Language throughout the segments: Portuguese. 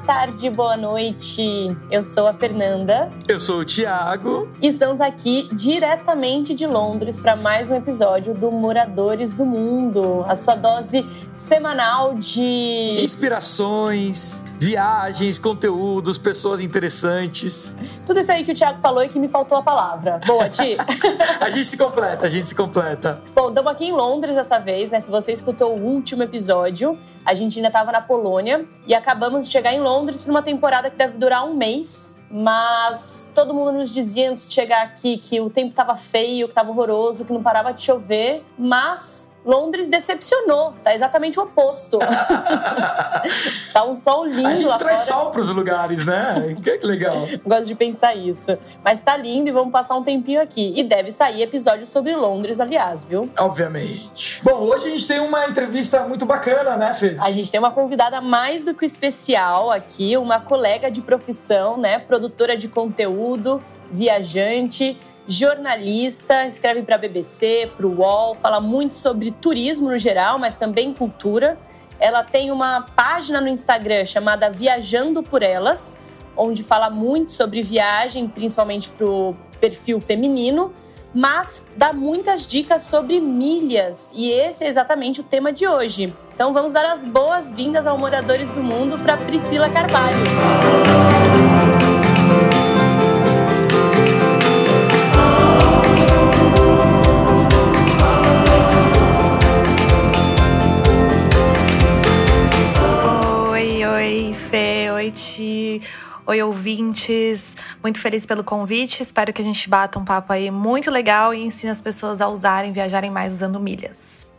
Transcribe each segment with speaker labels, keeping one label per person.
Speaker 1: tarde, boa noite. Eu sou a Fernanda.
Speaker 2: Eu sou o Thiago.
Speaker 1: E estamos aqui diretamente de Londres para mais um episódio do Moradores do Mundo, a sua dose semanal de
Speaker 2: inspirações, viagens, conteúdos, pessoas interessantes.
Speaker 1: Tudo isso aí que o Thiago falou e que me faltou a palavra. Boa, Ti.
Speaker 2: a gente se completa, a gente se completa.
Speaker 1: Bom, estamos aqui em Londres dessa vez, né? Se você escutou o último episódio, a gente ainda estava na Polônia e acabamos de chegar em Londres para uma temporada que deve durar um mês. Mas todo mundo nos dizia antes de chegar aqui que o tempo estava feio, que estava horroroso, que não parava de chover. Mas Londres decepcionou, tá exatamente o oposto. tá um sol lindo
Speaker 2: A gente traz
Speaker 1: fora.
Speaker 2: sol pros lugares, né? que legal.
Speaker 1: Gosto de pensar isso. Mas tá lindo e vamos passar um tempinho aqui. E deve sair episódio sobre Londres, aliás, viu?
Speaker 2: Obviamente. Bom, hoje a gente tem uma entrevista muito bacana, né, Fê?
Speaker 1: A gente tem uma convidada mais do que especial aqui, uma colega de profissão, né? Produtora de conteúdo, viajante jornalista, escreve para a BBC, para o UOL, fala muito sobre turismo no geral, mas também cultura. Ela tem uma página no Instagram chamada Viajando por Elas, onde fala muito sobre viagem, principalmente para o perfil feminino, mas dá muitas dicas sobre milhas, e esse é exatamente o tema de hoje. Então vamos dar as boas-vindas ao Moradores do Mundo para Priscila Carvalho.
Speaker 3: Oi, ouvintes. Muito feliz pelo convite. Espero que a gente bata um papo aí muito legal e ensine as pessoas a usarem, viajarem mais usando milhas.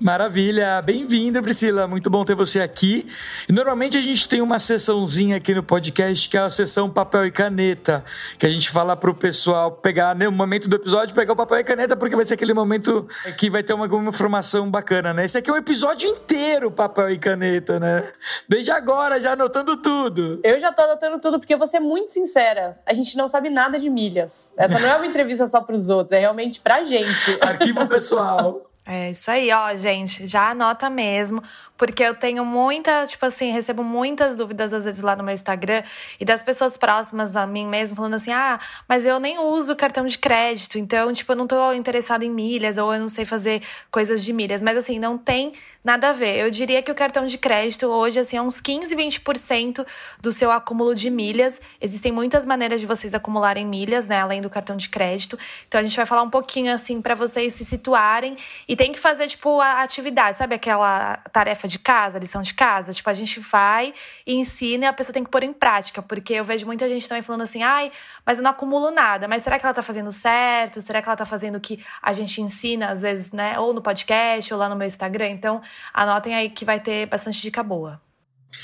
Speaker 2: Maravilha, bem-vinda, Priscila. Muito bom ter você aqui. E normalmente a gente tem uma sessãozinha aqui no podcast que é a sessão papel e caneta, que a gente fala pro pessoal pegar no momento do episódio, pegar o papel e caneta, porque vai ser aquele momento que vai ter uma, alguma informação bacana, né? Esse aqui é o episódio inteiro papel e caneta, né? Desde agora, já anotando tudo.
Speaker 1: Eu já tô anotando tudo porque eu vou ser muito sincera. A gente não sabe nada de milhas. Essa não é uma entrevista só pros outros, é realmente pra gente.
Speaker 2: Arquivo pessoal.
Speaker 3: É isso aí, ó, gente. Já anota mesmo, porque eu tenho muita, tipo assim, recebo muitas dúvidas às vezes lá no meu Instagram e das pessoas próximas a mim mesmo falando assim: ah, mas eu nem uso cartão de crédito, então, tipo, eu não tô interessada em milhas ou eu não sei fazer coisas de milhas. Mas assim, não tem nada a ver. Eu diria que o cartão de crédito hoje, assim, é uns 15, 20% do seu acúmulo de milhas. Existem muitas maneiras de vocês acumularem milhas, né, além do cartão de crédito. Então a gente vai falar um pouquinho, assim, para vocês se situarem e tem que fazer, tipo, a atividade, sabe aquela tarefa de casa, lição de casa? Tipo, a gente vai e ensina e a pessoa tem que pôr em prática, porque eu vejo muita gente também falando assim, ai, mas eu não acumulo nada, mas será que ela tá fazendo certo? Será que ela tá fazendo o que a gente ensina, às vezes, né, ou no podcast, ou lá no meu Instagram? Então, anotem aí que vai ter bastante dica boa.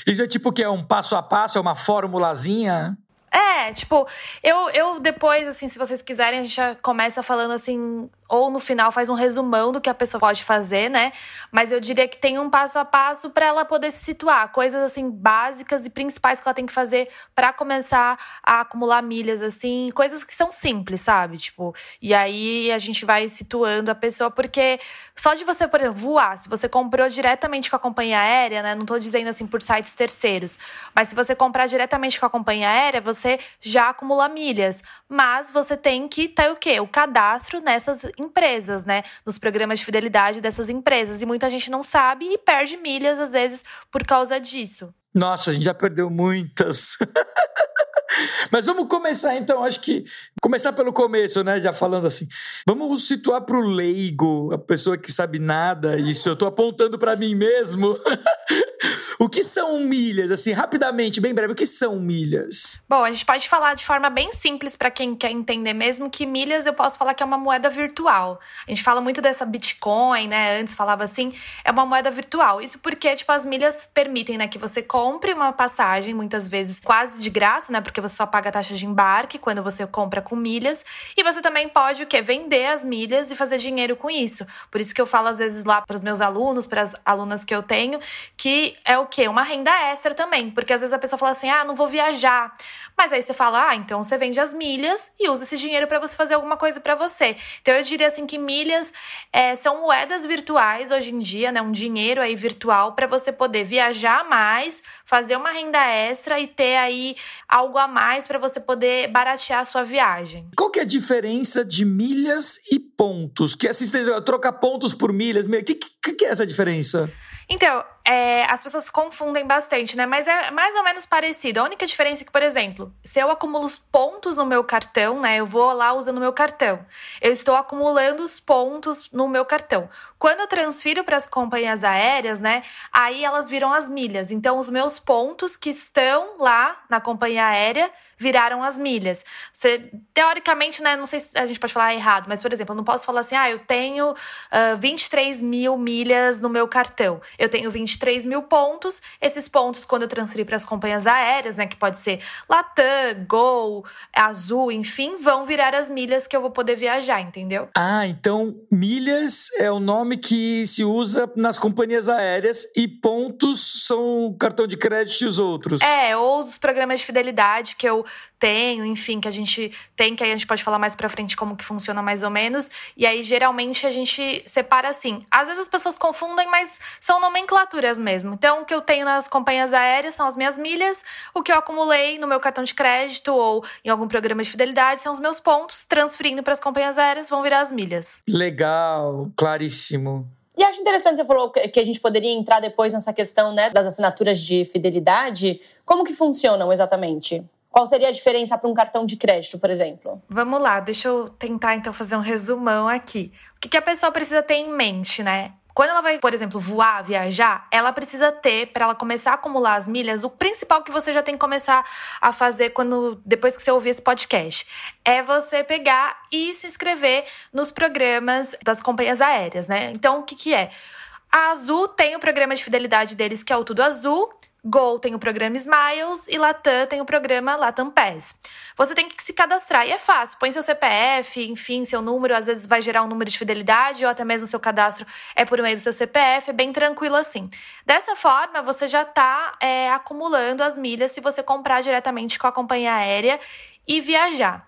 Speaker 2: Isso é tipo que é um passo a passo, é uma formulazinha?
Speaker 3: É, tipo, eu, eu depois, assim, se vocês quiserem, a gente já começa falando assim, ou no final faz um resumão do que a pessoa pode fazer, né? Mas eu diria que tem um passo a passo para ela poder se situar, coisas assim básicas e principais que ela tem que fazer para começar a acumular milhas assim, coisas que são simples, sabe? Tipo, e aí a gente vai situando a pessoa porque só de você, por exemplo, voar, se você comprou diretamente com a companhia aérea, né? Não tô dizendo assim por sites terceiros, mas se você comprar diretamente com a companhia aérea, você já acumula milhas, mas você tem que ter o quê? O cadastro nessas empresas, né? Nos programas de fidelidade dessas empresas. E muita gente não sabe e perde milhas, às vezes, por causa disso.
Speaker 2: Nossa, a gente já perdeu muitas. Mas vamos começar então, acho que começar pelo começo, né? Já falando assim. Vamos situar para o leigo, a pessoa que sabe nada, isso eu tô apontando para mim mesmo. o que são milhas? Assim, rapidamente, bem breve, o que são milhas?
Speaker 3: Bom, a gente pode falar de forma bem simples para quem quer entender mesmo que milhas eu posso falar que é uma moeda virtual. A gente fala muito dessa Bitcoin, né? Antes falava assim, é uma moeda virtual. Isso porque, tipo, as milhas permitem, né, que você compre uma passagem, muitas vezes quase de graça, né? Porque você só paga a taxa de embarque quando você compra com milhas. E você também pode o quê? Vender as milhas e fazer dinheiro com isso. Por isso que eu falo às vezes lá para os meus alunos, para as alunas que eu tenho, que é o quê? Uma renda extra também. Porque às vezes a pessoa fala assim: ah, não vou viajar. Mas aí você fala: ah, então você vende as milhas e usa esse dinheiro para você fazer alguma coisa para você. Então eu diria assim que milhas é, são moedas virtuais hoje em dia, né? Um dinheiro aí virtual para você poder viajar mais, fazer uma renda extra e ter aí algo a mais para você poder baratear a sua viagem.
Speaker 2: Qual que é a diferença de milhas e pontos? Que assistência, trocar pontos por milhas, o que, que, que é essa diferença?
Speaker 3: Então, é, as pessoas confundem bastante, né? Mas é mais ou menos parecido. A única diferença é que, por exemplo, se eu acumulo os pontos no meu cartão, né? Eu vou lá usando o meu cartão. Eu estou acumulando os pontos no meu cartão. Quando eu transfiro para as companhias aéreas, né? Aí elas viram as milhas. Então, os meus pontos que estão lá na companhia aérea viraram as milhas. Você, teoricamente, né? Não sei se a gente pode falar errado, mas, por exemplo, eu não posso falar assim, ah, eu tenho uh, 23 mil milhas no meu cartão. Eu tenho 23 mil pontos. Esses pontos, quando eu transferir para as companhias aéreas, né? Que pode ser Latam, Gol, Azul, enfim, vão virar as milhas que eu vou poder viajar, entendeu?
Speaker 2: Ah, então milhas é o nome que se usa nas companhias aéreas e pontos são cartão de crédito e os outros.
Speaker 3: É, ou os programas de fidelidade que eu tenho, enfim, que a gente tem, que aí a gente pode falar mais pra frente como que funciona mais ou menos. E aí, geralmente, a gente separa assim. Às vezes as pessoas confundem, mas são nomenclaturas mesmo. Então, o que eu tenho nas companhias aéreas são as minhas milhas, o que eu acumulei no meu cartão de crédito ou em algum programa de fidelidade são os meus pontos, transferindo para as companhias aéreas vão virar as milhas.
Speaker 2: Legal, claríssimo.
Speaker 1: E acho interessante, você falou que a gente poderia entrar depois nessa questão né, das assinaturas de fidelidade. Como que funcionam exatamente? Qual seria a diferença para um cartão de crédito, por exemplo?
Speaker 3: Vamos lá, deixa eu tentar então fazer um resumão aqui. O que, que a pessoa precisa ter em mente, né? Quando ela vai, por exemplo, voar, viajar, ela precisa ter, para ela começar a acumular as milhas, o principal que você já tem que começar a fazer quando depois que você ouvir esse podcast é você pegar e se inscrever nos programas das companhias aéreas, né? Então, o que, que é? A Azul tem o programa de fidelidade deles, que é o Tudo Azul, Gol tem o programa Smiles e Latam tem o programa Latam Pass. Você tem que se cadastrar e é fácil. Põe seu CPF, enfim, seu número, às vezes vai gerar um número de fidelidade ou até mesmo seu cadastro é por meio do seu CPF, é bem tranquilo assim. Dessa forma, você já está é, acumulando as milhas se você comprar diretamente com a companhia aérea e viajar.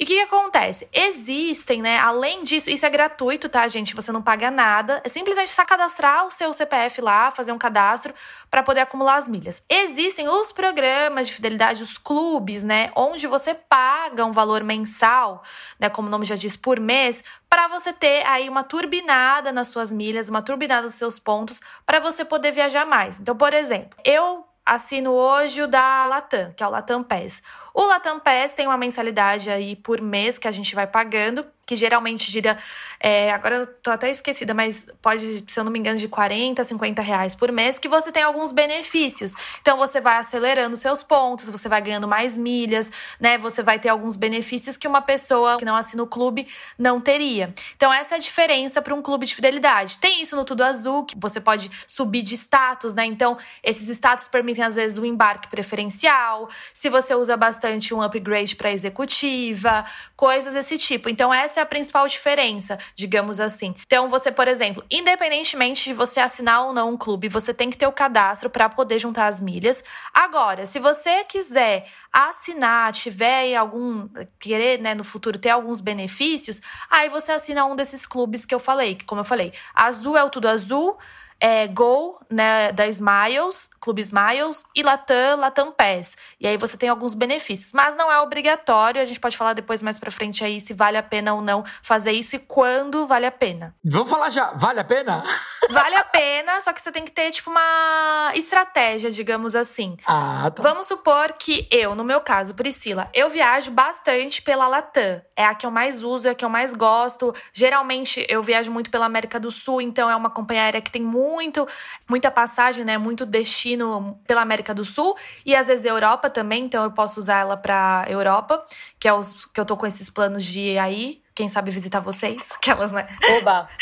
Speaker 3: E o que, que, acontece? Existem, né? Além disso, isso é gratuito, tá, gente? Você não paga nada. É simplesmente só cadastrar o seu CPF lá, fazer um cadastro para poder acumular as milhas. Existem os programas de fidelidade, os clubes, né? Onde você paga um valor mensal, né? Como o nome já diz, por mês, para você ter aí uma turbinada nas suas milhas, uma turbinada nos seus pontos, para você poder viajar mais. Então, por exemplo, eu assino hoje o da Latam, que é o Latam Pass. O Latam Pass tem uma mensalidade aí por mês que a gente vai pagando, que geralmente gira. É, agora eu tô até esquecida, mas pode, se eu não me engano, de 40, 50 reais por mês, que você tem alguns benefícios. Então você vai acelerando seus pontos, você vai ganhando mais milhas, né? Você vai ter alguns benefícios que uma pessoa que não assina o clube não teria. Então, essa é a diferença para um clube de fidelidade. Tem isso no Tudo Azul, que você pode subir de status, né? Então, esses status permitem, às vezes, o embarque preferencial. Se você usa bastante um upgrade para executiva, coisas desse tipo. Então, essa é a principal diferença, digamos assim. Então, você, por exemplo, independentemente de você assinar ou não um clube, você tem que ter o cadastro para poder juntar as milhas. Agora, se você quiser assinar, tiver algum querer, né, no futuro ter alguns benefícios, aí você assina um desses clubes que eu falei, que como eu falei, azul é o tudo azul, é, Gol, né, da Smiles, Clube Smiles, e Latam, Latam Pass. E aí você tem alguns benefícios, mas não é obrigatório. A gente pode falar depois mais pra frente aí se vale a pena ou não fazer isso e quando vale a pena.
Speaker 2: Vamos falar já, vale a pena?
Speaker 3: Vale a pena, só que você tem que ter, tipo, uma estratégia, digamos assim.
Speaker 2: Ah, tá.
Speaker 3: Vamos supor que eu, no meu caso, Priscila, eu viajo bastante pela Latam. É a que eu mais uso, é a que eu mais gosto. Geralmente eu viajo muito pela América do Sul, então é uma companhia aérea que tem muito muito, muita passagem, né? Muito destino pela América do Sul e às vezes Europa também, então eu posso usar ela para Europa, que é os que eu tô com esses planos de ir aí quem sabe visitar vocês, aquelas, né?
Speaker 1: Oba!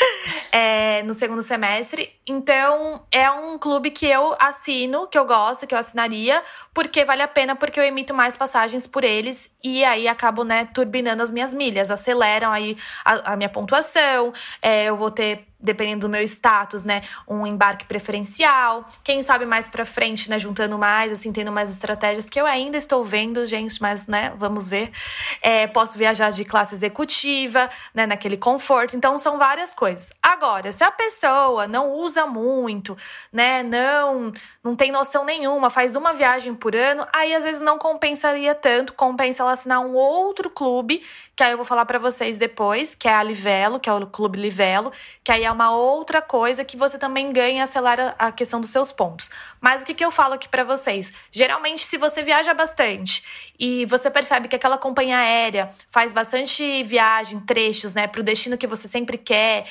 Speaker 3: É, no segundo semestre. Então, é um clube que eu assino, que eu gosto, que eu assinaria, porque vale a pena, porque eu emito mais passagens por eles e aí acabo, né, turbinando as minhas milhas, aceleram aí a, a minha pontuação, é, eu vou ter dependendo do meu status, né, um embarque preferencial. Quem sabe mais para frente, né, juntando mais, assim, tendo mais estratégias que eu ainda estou vendo, gente, mas, né, vamos ver. É, posso viajar de classe executiva, né, naquele conforto. Então, são várias coisas. Agora, se a pessoa não usa muito, né, não, não tem noção nenhuma, faz uma viagem por ano, aí às vezes não compensaria tanto, compensa ela assinar um outro clube, que aí eu vou falar para vocês depois, que é a Livelo, que é o Clube Livelo, que aí é uma outra coisa que você também ganha acelera a questão dos seus pontos. Mas o que, que eu falo aqui para vocês? Geralmente, se você viaja bastante e você percebe que aquela companhia aérea faz bastante viagem, trechos, né, para o destino que você sempre quer,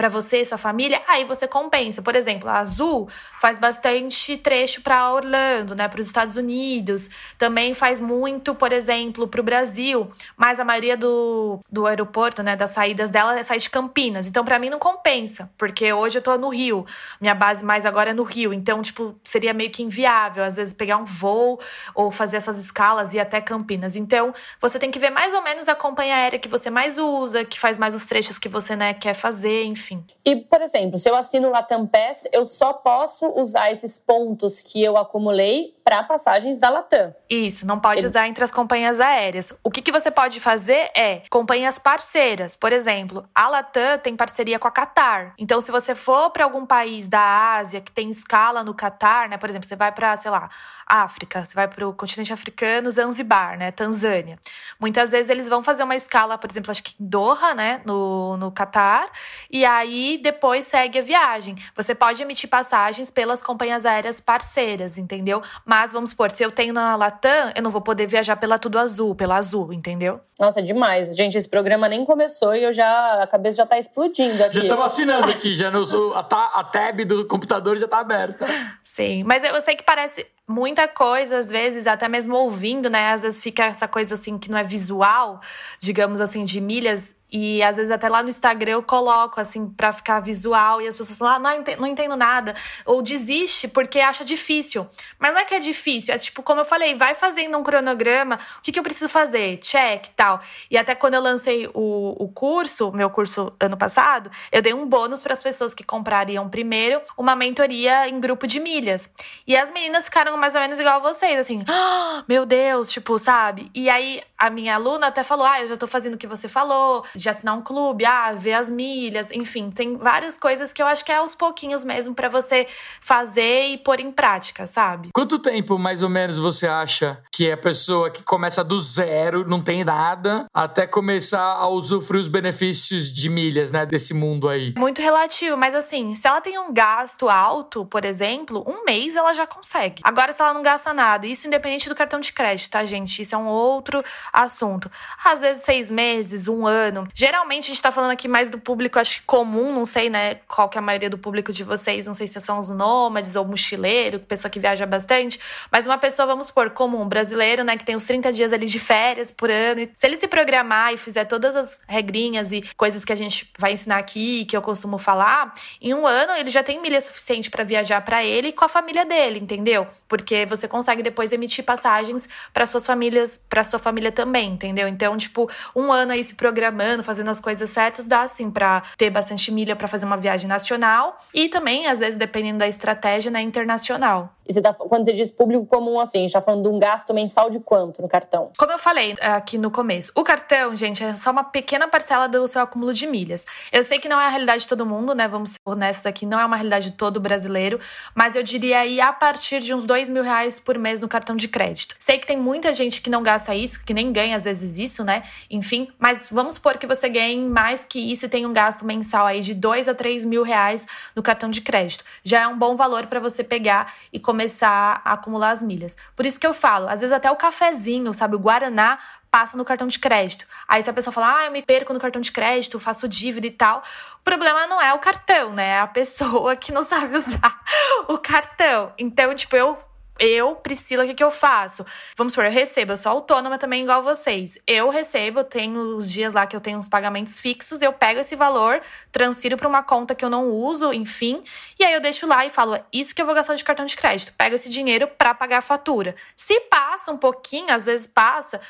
Speaker 3: para você e sua família, aí você compensa. Por exemplo, a Azul faz bastante trecho para Orlando, né, para os Estados Unidos. Também faz muito, por exemplo, para o Brasil, mas a maioria do, do aeroporto, né, das saídas dela é sair de Campinas. Então, para mim não compensa, porque hoje eu tô no Rio. Minha base mais agora é no Rio. Então, tipo, seria meio que inviável às vezes pegar um voo ou fazer essas escalas e ir até Campinas. Então, você tem que ver mais ou menos a companhia aérea que você mais usa, que faz mais os trechos que você, né, quer fazer, enfim enfim.
Speaker 1: E, por exemplo, se eu assino o Latam Pass, eu só posso usar esses pontos que eu acumulei para passagens da Latam.
Speaker 3: Isso, não pode usar entre as companhias aéreas. O que, que você pode fazer é companhias parceiras. Por exemplo, a Latam tem parceria com a Qatar. Então, se você for para algum país da Ásia que tem escala no Qatar, né? Por exemplo, você vai para, sei lá, África, você vai para o continente africano, Zanzibar, né? Tanzânia. Muitas vezes eles vão fazer uma escala, por exemplo, acho que em Doha, né? No, no Qatar. E aí depois segue a viagem. Você pode emitir passagens pelas companhias aéreas parceiras, entendeu? Mas vamos supor, se eu tenho na Latam, eu não vou poder viajar pela Tudo Azul, pela Azul, entendeu?
Speaker 1: Nossa, demais. Gente, esse programa nem começou e eu já a cabeça já tá explodindo aqui.
Speaker 2: Já tô assinando aqui, já no, a, a tab do computador já tá aberta.
Speaker 3: Sim, mas eu sei que parece muita coisa, às vezes, até mesmo ouvindo, né? Às vezes fica essa coisa assim que não é visual, digamos assim, de milhas. E às vezes até lá no Instagram eu coloco, assim, pra ficar visual. E as pessoas falam, ah, não entendo, não entendo nada. Ou desiste porque acha difícil. Mas não é que é difícil. É tipo, como eu falei, vai fazendo um cronograma. O que, que eu preciso fazer? Check tal. E até quando eu lancei o, o curso, meu curso ano passado, eu dei um bônus para as pessoas que comprariam primeiro uma mentoria em grupo de milhas. E as meninas ficaram mais ou menos igual a vocês, assim, ah, meu Deus, tipo, sabe? E aí a minha aluna até falou: ah, eu já tô fazendo o que você falou, de assinar um clube, ah, ver as milhas, enfim, tem várias coisas que eu acho que é aos pouquinhos mesmo para você fazer e pôr em prática, sabe?
Speaker 2: Quanto tempo mais ou menos você acha que é a pessoa que começa do zero, não tem nada, até começar a usufruir os benefícios de milhas, né, desse mundo aí?
Speaker 3: Muito relativo, mas assim, se ela tem um gasto alto, por exemplo, um mês ela já consegue. Agora Agora, se ela não gasta nada, isso independente do cartão de crédito, tá, gente? Isso é um outro assunto. Às vezes, seis meses, um ano. Geralmente, a gente tá falando aqui mais do público, acho que comum, não sei, né, qual que é a maioria do público de vocês, não sei se são os nômades ou mochileiro, pessoa que viaja bastante, mas uma pessoa, vamos supor, comum, brasileiro, né, que tem os 30 dias ali de férias por ano. Se ele se programar e fizer todas as regrinhas e coisas que a gente vai ensinar aqui, que eu costumo falar, em um ano ele já tem milha suficiente para viajar para ele e com a família dele, entendeu? Por porque você consegue depois emitir passagens para suas famílias, para sua família também, entendeu? Então, tipo, um ano aí se programando, fazendo as coisas certas, dá assim para ter bastante milha para fazer uma viagem nacional e também, às vezes, dependendo da estratégia, né, internacional.
Speaker 1: E você tá, quando você diz público comum, assim, a gente tá falando de um gasto mensal de quanto no cartão?
Speaker 3: Como eu falei é, aqui no começo, o cartão, gente, é só uma pequena parcela do seu acúmulo de milhas. Eu sei que não é a realidade de todo mundo, né? Vamos ser honestos aqui, não é uma realidade de todo brasileiro, mas eu diria aí a partir de uns dois mil reais por mês no cartão de crédito. Sei que tem muita gente que não gasta isso, que nem ganha às vezes isso, né? Enfim, mas vamos supor que você ganhe mais que isso e tenha um gasto mensal aí de dois a três mil reais no cartão de crédito. Já é um bom valor para você pegar e começar a acumular as milhas. Por isso que eu falo, às vezes até o cafezinho, sabe, o Guaraná passa no cartão de crédito. Aí se a pessoa fala, ah, eu me perco no cartão de crédito, faço dívida e tal, o problema não é o cartão, né? É a pessoa que não sabe usar o cartão. Então, tipo, eu eu, Priscila, o que, que eu faço? Vamos supor, eu recebo, eu sou autônoma também, igual vocês. Eu recebo, eu tenho os dias lá que eu tenho uns pagamentos fixos, eu pego esse valor, transfiro para uma conta que eu não uso, enfim, e aí eu deixo lá e falo, é isso que eu vou gastar de cartão de crédito. Pego esse dinheiro para pagar a fatura. Se passa um pouquinho, às vezes passa,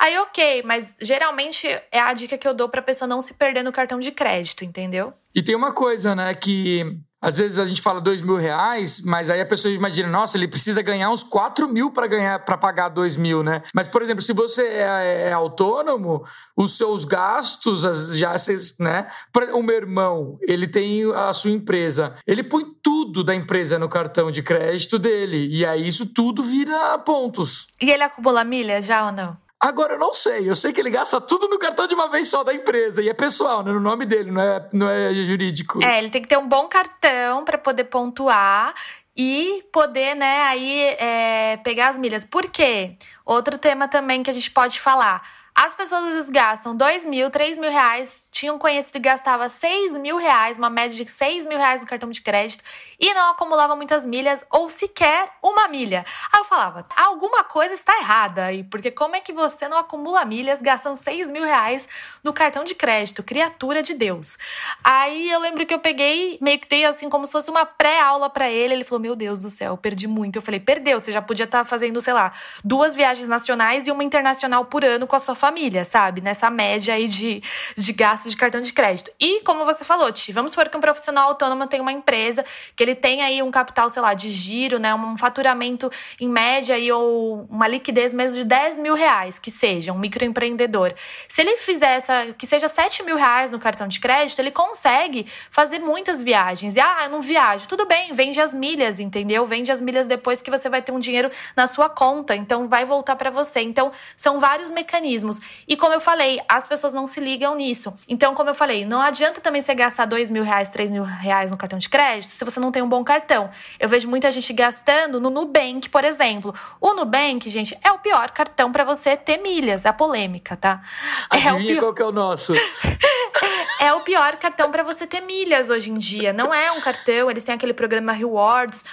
Speaker 3: Aí, ok, mas geralmente é a dica que eu dou pra pessoa não se perder no cartão de crédito, entendeu?
Speaker 2: E tem uma coisa, né, que às vezes a gente fala dois mil reais, mas aí a pessoa imagina, nossa, ele precisa ganhar uns quatro mil para ganhar para pagar dois mil, né? Mas, por exemplo, se você é, é autônomo, os seus gastos já, né? O meu irmão, ele tem a sua empresa, ele põe tudo da empresa no cartão de crédito dele, e aí isso tudo vira pontos.
Speaker 3: E ele acumula milhas já ou não?
Speaker 2: Agora eu não sei. Eu sei que ele gasta tudo no cartão de uma vez só da empresa. E é pessoal, né? No nome dele, não é, não é jurídico.
Speaker 3: É, ele tem que ter um bom cartão para poder pontuar e poder, né, aí é, pegar as milhas. Por quê? Outro tema também que a gente pode falar as pessoas às vezes gastam 2 mil, 3 mil reais, tinham conhecido que gastava 6 mil reais, uma média de 6 mil reais no cartão de crédito, e não acumulava muitas milhas ou sequer uma milha. Aí eu falava, alguma coisa está errada aí, porque como é que você não acumula milhas gastando 6 mil reais no cartão de crédito? Criatura de Deus. Aí eu lembro que eu peguei, meio que dei assim, como se fosse uma pré-aula para ele. Ele falou: Meu Deus do céu, perdi muito. Eu falei: Perdeu, você já podia estar tá fazendo, sei lá, duas viagens nacionais e uma internacional por ano com a sua família, sabe? Nessa média aí de, de gasto de cartão de crédito. E, como você falou, Ti, vamos supor que um profissional autônomo tem uma empresa, que ele tem aí um capital, sei lá, de giro, né? Um faturamento em média aí, ou uma liquidez mesmo de 10 mil reais, que seja, um microempreendedor. Se ele fizer essa, que seja 7 mil reais no cartão de crédito, ele consegue fazer muitas viagens. E, ah, eu não viajo. Tudo bem, vende as milhas, entendeu? Vende as milhas depois que você vai ter um dinheiro na sua conta. Então, vai voltar para você. Então, são vários mecanismos E como eu falei, as pessoas não se ligam nisso. Então, como eu falei, não adianta também você gastar dois mil reais, três mil reais no cartão de crédito se você não tem um bom cartão. Eu vejo muita gente gastando no Nubank, por exemplo. O Nubank, gente, é o pior cartão para você ter milhas. É a polêmica, tá?
Speaker 2: Adivinha é o pior... qual que é o nosso?
Speaker 3: é o pior cartão para você ter milhas hoje em dia. Não é um cartão, eles têm aquele programa Rewards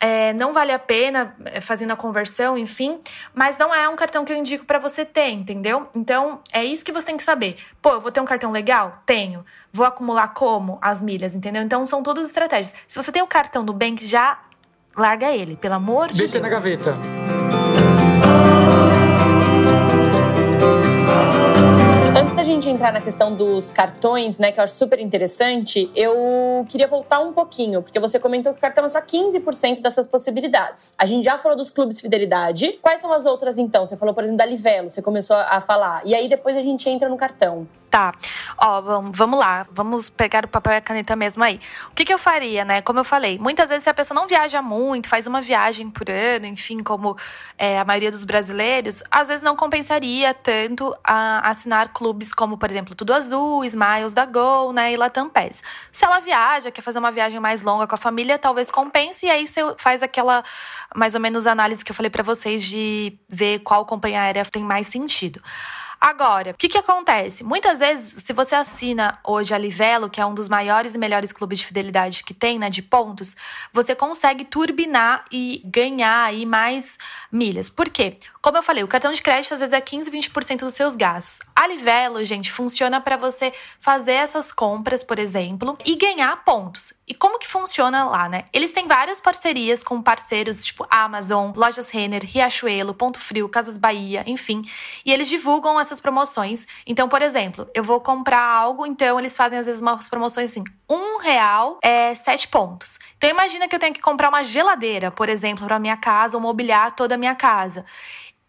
Speaker 3: é, não vale a pena é, fazendo a conversão, enfim, mas não é um cartão que eu indico para você ter, entendeu? Então é isso que você tem que saber. Pô, eu vou ter um cartão legal? Tenho. Vou acumular como? As milhas, entendeu? Então são todas estratégias. Se você tem o cartão do Bank, já larga ele, pelo amor de
Speaker 2: Deus.
Speaker 3: Deixa
Speaker 2: na gaveta.
Speaker 1: Gente entrar na questão dos cartões, né, que eu acho super interessante, eu queria voltar um pouquinho, porque você comentou que o cartão é só 15% dessas possibilidades. A gente já falou dos clubes fidelidade. Quais são as outras então? Você falou, por exemplo, da Livelo, você começou a falar. E aí depois a gente entra no cartão.
Speaker 3: Tá. Ó, vamos lá. Vamos pegar o papel e a caneta mesmo aí. O que, que eu faria, né? Como eu falei, muitas vezes se a pessoa não viaja muito, faz uma viagem por ano, enfim, como é, a maioria dos brasileiros, às vezes não compensaria tanto a assinar clubes como, por exemplo, Tudo Azul, Smiles da Gol, né? E Latam Pass. Se ela viaja, quer fazer uma viagem mais longa com a família, talvez compense. E aí você faz aquela, mais ou menos, análise que eu falei para vocês de ver qual companhia aérea tem mais sentido. Agora, o que, que acontece? Muitas vezes, se você assina hoje a Livelo, que é um dos maiores e melhores clubes de fidelidade que tem, né, de pontos, você consegue turbinar e ganhar aí mais milhas. Por quê? Como eu falei, o cartão de crédito às vezes é 15, 20% dos seus gastos. A Livelo, gente, funciona para você fazer essas compras, por exemplo, e ganhar pontos. E como que funciona lá, né? Eles têm várias parcerias com parceiros tipo Amazon, Lojas Renner, Riachuelo, Ponto Frio, Casas Bahia, enfim. E eles divulgam essas promoções. Então, por exemplo, eu vou comprar algo, então eles fazem às vezes umas promoções assim: um real é sete pontos. Então imagina que eu tenho que comprar uma geladeira, por exemplo, para minha casa, ou mobiliar toda a minha casa.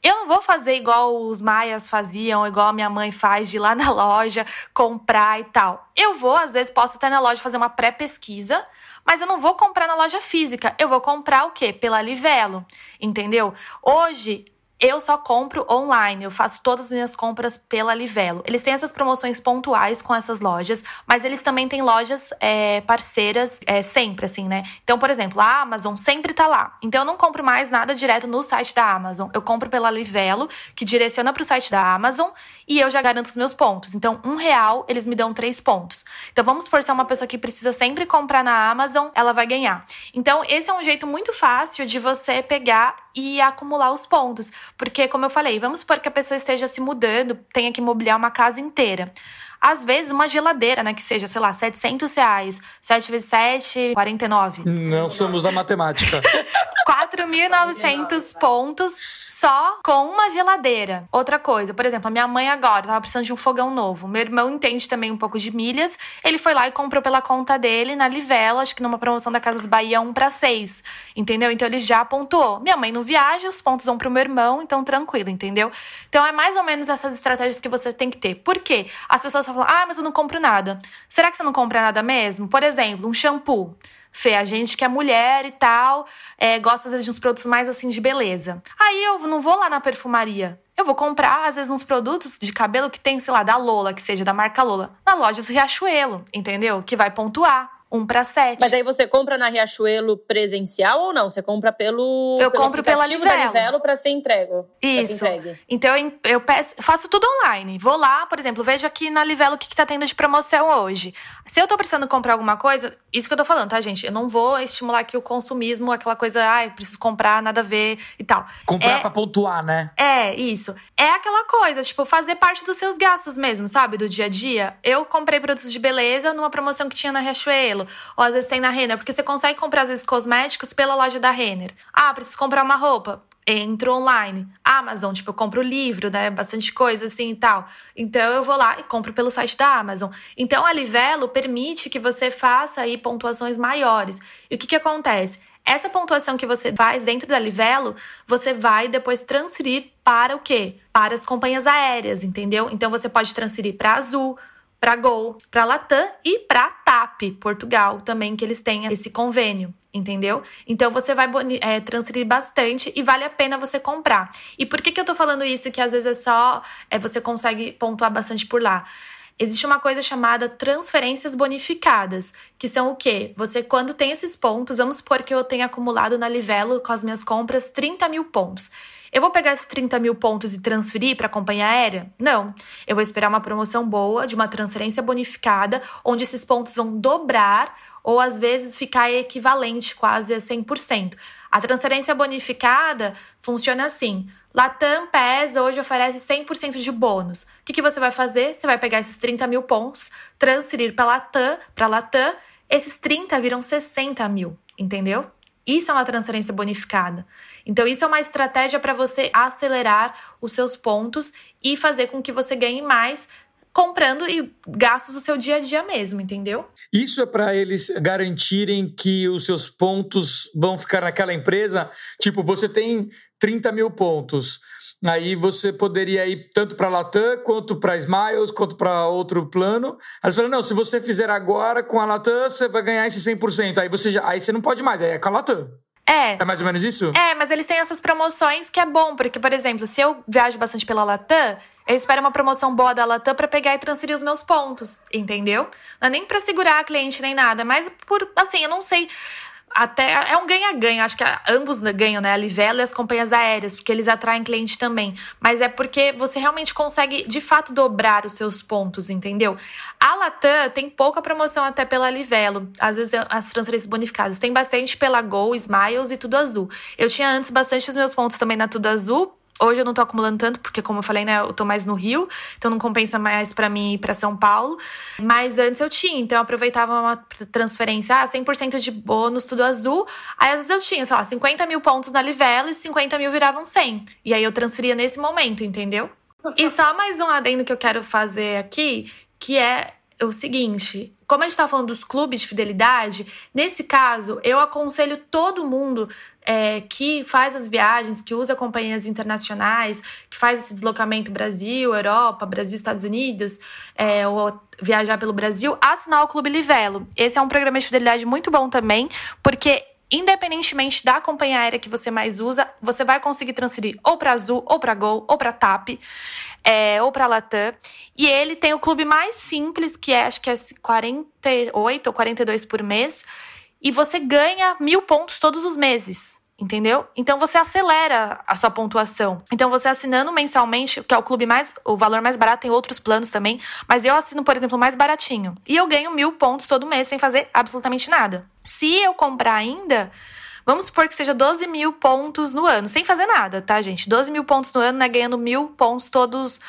Speaker 3: Eu não vou fazer igual os maias faziam, igual a minha mãe faz, de ir lá na loja comprar e tal. Eu vou, às vezes, posso até na loja fazer uma pré-pesquisa, mas eu não vou comprar na loja física. Eu vou comprar o quê? Pela Livelo, entendeu? Hoje, eu só compro online, eu faço todas as minhas compras pela Livelo. Eles têm essas promoções pontuais com essas lojas, mas eles também têm lojas é, parceiras é, sempre, assim, né? Então, por exemplo, a Amazon sempre tá lá. Então, eu não compro mais nada direto no site da Amazon. Eu compro pela Livelo, que direciona para o site da Amazon, e eu já garanto os meus pontos. Então, um real, eles me dão três pontos. Então, vamos se é uma pessoa que precisa sempre comprar na Amazon, ela vai ganhar. Então, esse é um jeito muito fácil de você pegar e acumular os pontos. Porque, como eu falei, vamos supor que a pessoa esteja se mudando, tenha que mobiliar uma casa inteira. Às vezes, uma geladeira, né, que seja, sei lá, 700 reais, 7 vezes 7, 49.
Speaker 2: Não somos da matemática.
Speaker 3: 4.900 pontos só com uma geladeira. Outra coisa, por exemplo, a minha mãe agora tava precisando de um fogão novo. Meu irmão entende também um pouco de milhas. Ele foi lá e comprou pela conta dele na Livela, acho que numa promoção da Casas Bahia 1 para 6. Entendeu? Então ele já pontuou. Minha mãe não viaja, os pontos vão pro meu irmão, então tranquilo, entendeu? Então é mais ou menos essas estratégias que você tem que ter. Por quê? As pessoas falam: "Ah, mas eu não compro nada". Será que você não compra nada mesmo? Por exemplo, um shampoo. Fê, a gente que é mulher e tal, é, gosta às vezes de uns produtos mais assim de beleza. Aí eu não vou lá na perfumaria. Eu vou comprar, às vezes, uns produtos de cabelo que tem, sei lá, da Lola, que seja da marca Lola, na loja Riachuelo, entendeu? Que vai pontuar um para sete.
Speaker 1: Mas aí você compra na Riachuelo presencial ou não? Você compra pelo
Speaker 3: Eu pelo compro pela Livelo.
Speaker 1: da Livelo para ser entregue.
Speaker 3: Isso. Ser então eu, eu peço, faço tudo online. Vou lá, por exemplo, vejo aqui na Livelo o que, que tá tendo de promoção hoje. Se eu tô precisando comprar alguma coisa, isso que eu tô falando, tá, gente? Eu não vou estimular aqui o consumismo, aquela coisa, ai, ah, preciso comprar, nada a ver e tal.
Speaker 2: Comprar é, pra pontuar, né?
Speaker 3: É, isso. É aquela coisa, tipo, fazer parte dos seus gastos mesmo, sabe? Do dia a dia. Eu comprei produtos de beleza numa promoção que tinha na Riachuelo ou às vezes tem na Renner, porque você consegue comprar às vezes cosméticos pela loja da Renner. Ah, preciso comprar uma roupa. Entro online. Amazon, tipo, eu compro livro, né? Bastante coisa assim e tal. Então eu vou lá e compro pelo site da Amazon. Então a Livelo permite que você faça aí pontuações maiores. E o que que acontece? Essa pontuação que você faz dentro da Livelo, você vai depois transferir para o quê? Para as companhias aéreas, entendeu? Então você pode transferir para Azul, para Gol, para Latam e para TAP, Portugal, também que eles têm esse convênio, entendeu? Então você vai é, transferir bastante e vale a pena você comprar. E por que, que eu tô falando isso? Que às vezes é só é, você consegue pontuar bastante por lá. Existe uma coisa chamada transferências bonificadas, que são o quê? Você, quando tem esses pontos, vamos supor que eu tenha acumulado na Livelo com as minhas compras 30 mil pontos. Eu vou pegar esses 30 mil pontos e transferir para a companhia aérea? Não. Eu vou esperar uma promoção boa, de uma transferência bonificada, onde esses pontos vão dobrar ou às vezes ficar equivalente quase a 100%. A transferência bonificada funciona assim. Latam PES hoje oferece 100% de bônus. O que, que você vai fazer? Você vai pegar esses 30 mil pontos, transferir para Latam, para Latam, esses 30 viram 60 mil, entendeu? Isso é uma transferência bonificada. Então, isso é uma estratégia para você acelerar os seus pontos e fazer com que você ganhe mais comprando e gastos do seu dia a dia mesmo, entendeu?
Speaker 2: Isso é para eles garantirem que os seus pontos vão ficar naquela empresa? Tipo, você tem 30 mil pontos. Aí você poderia ir tanto para a Latam, quanto para Smiles, quanto para outro plano. Aí você fala, não, se você fizer agora com a Latam, você vai ganhar esse 100%. Aí você, já, aí você não pode mais, aí é com a Latam.
Speaker 3: É.
Speaker 2: É mais ou menos isso?
Speaker 3: É, mas eles têm essas promoções que é bom, porque, por exemplo, se eu viajo bastante pela Latam, eu espero uma promoção boa da Latam para pegar e transferir os meus pontos, entendeu? Não é nem para segurar a cliente nem nada, mas por, assim, eu não sei até é um ganha-ganha. Acho que ambos ganham, né? A Livelo e as companhias aéreas, porque eles atraem cliente também. Mas é porque você realmente consegue, de fato, dobrar os seus pontos, entendeu? A Latam tem pouca promoção até pela Livelo. Às vezes as transferências bonificadas. Tem bastante pela Gol, Smiles e Tudo Azul. Eu tinha antes bastante os meus pontos também na Tudo Azul Hoje eu não tô acumulando tanto, porque, como eu falei, né, eu tô mais no Rio, então não compensa mais para mim ir pra São Paulo. Mas antes eu tinha, então eu aproveitava uma transferência, ah, 100% de bônus, tudo azul. Aí às vezes eu tinha, sei lá, 50 mil pontos na Livelo e 50 mil viravam 100. E aí eu transferia nesse momento, entendeu? E só mais um adendo que eu quero fazer aqui, que é o seguinte: como a gente está falando dos clubes de fidelidade, nesse caso, eu aconselho todo mundo é, que faz as viagens, que usa companhias internacionais, que faz esse deslocamento Brasil, Europa, Brasil, Estados Unidos, é, ou viajar pelo Brasil, assinar o Clube Livelo. Esse é um programa de fidelidade muito bom também, porque independentemente da companhia aérea que você mais usa, você vai conseguir transferir ou para Azul, ou para Gol, ou para TAP, é, ou para Latam. E ele tem o clube mais simples, que é acho que é 48 ou 42 por mês, e você ganha mil pontos todos os meses. Entendeu? Então você acelera a sua pontuação. Então você assinando mensalmente, que é o clube mais. O valor mais barato, tem outros planos também. Mas eu assino, por exemplo, mais baratinho. E eu ganho mil pontos todo mês sem fazer absolutamente nada. Se eu comprar ainda. Vamos supor que seja 12 mil pontos no ano, sem fazer nada, tá, gente? 12 mil pontos no ano, né? Ganhando mil pontos todos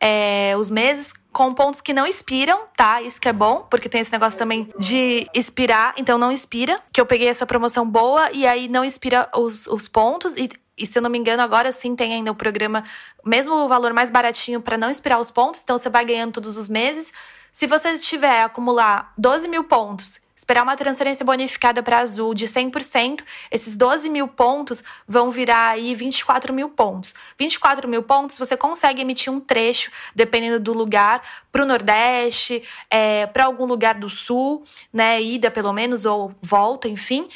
Speaker 3: é, os meses com pontos que não expiram, tá? Isso que é bom, porque tem esse negócio também de expirar, então não expira. Que eu peguei essa promoção boa e aí não expira os, os pontos. E, e se eu não me engano, agora sim tem ainda o programa, mesmo o valor mais baratinho para não expirar os pontos, então você vai ganhando todos os meses. Se você tiver acumular 12 mil pontos esperar uma transferência bonificada para Azul de 100%, esses 12 mil pontos vão virar aí 24 mil pontos. 24 mil pontos você consegue emitir um trecho, dependendo do lugar, para o Nordeste, é, para algum lugar do Sul, né? Ida pelo menos, ou volta, enfim.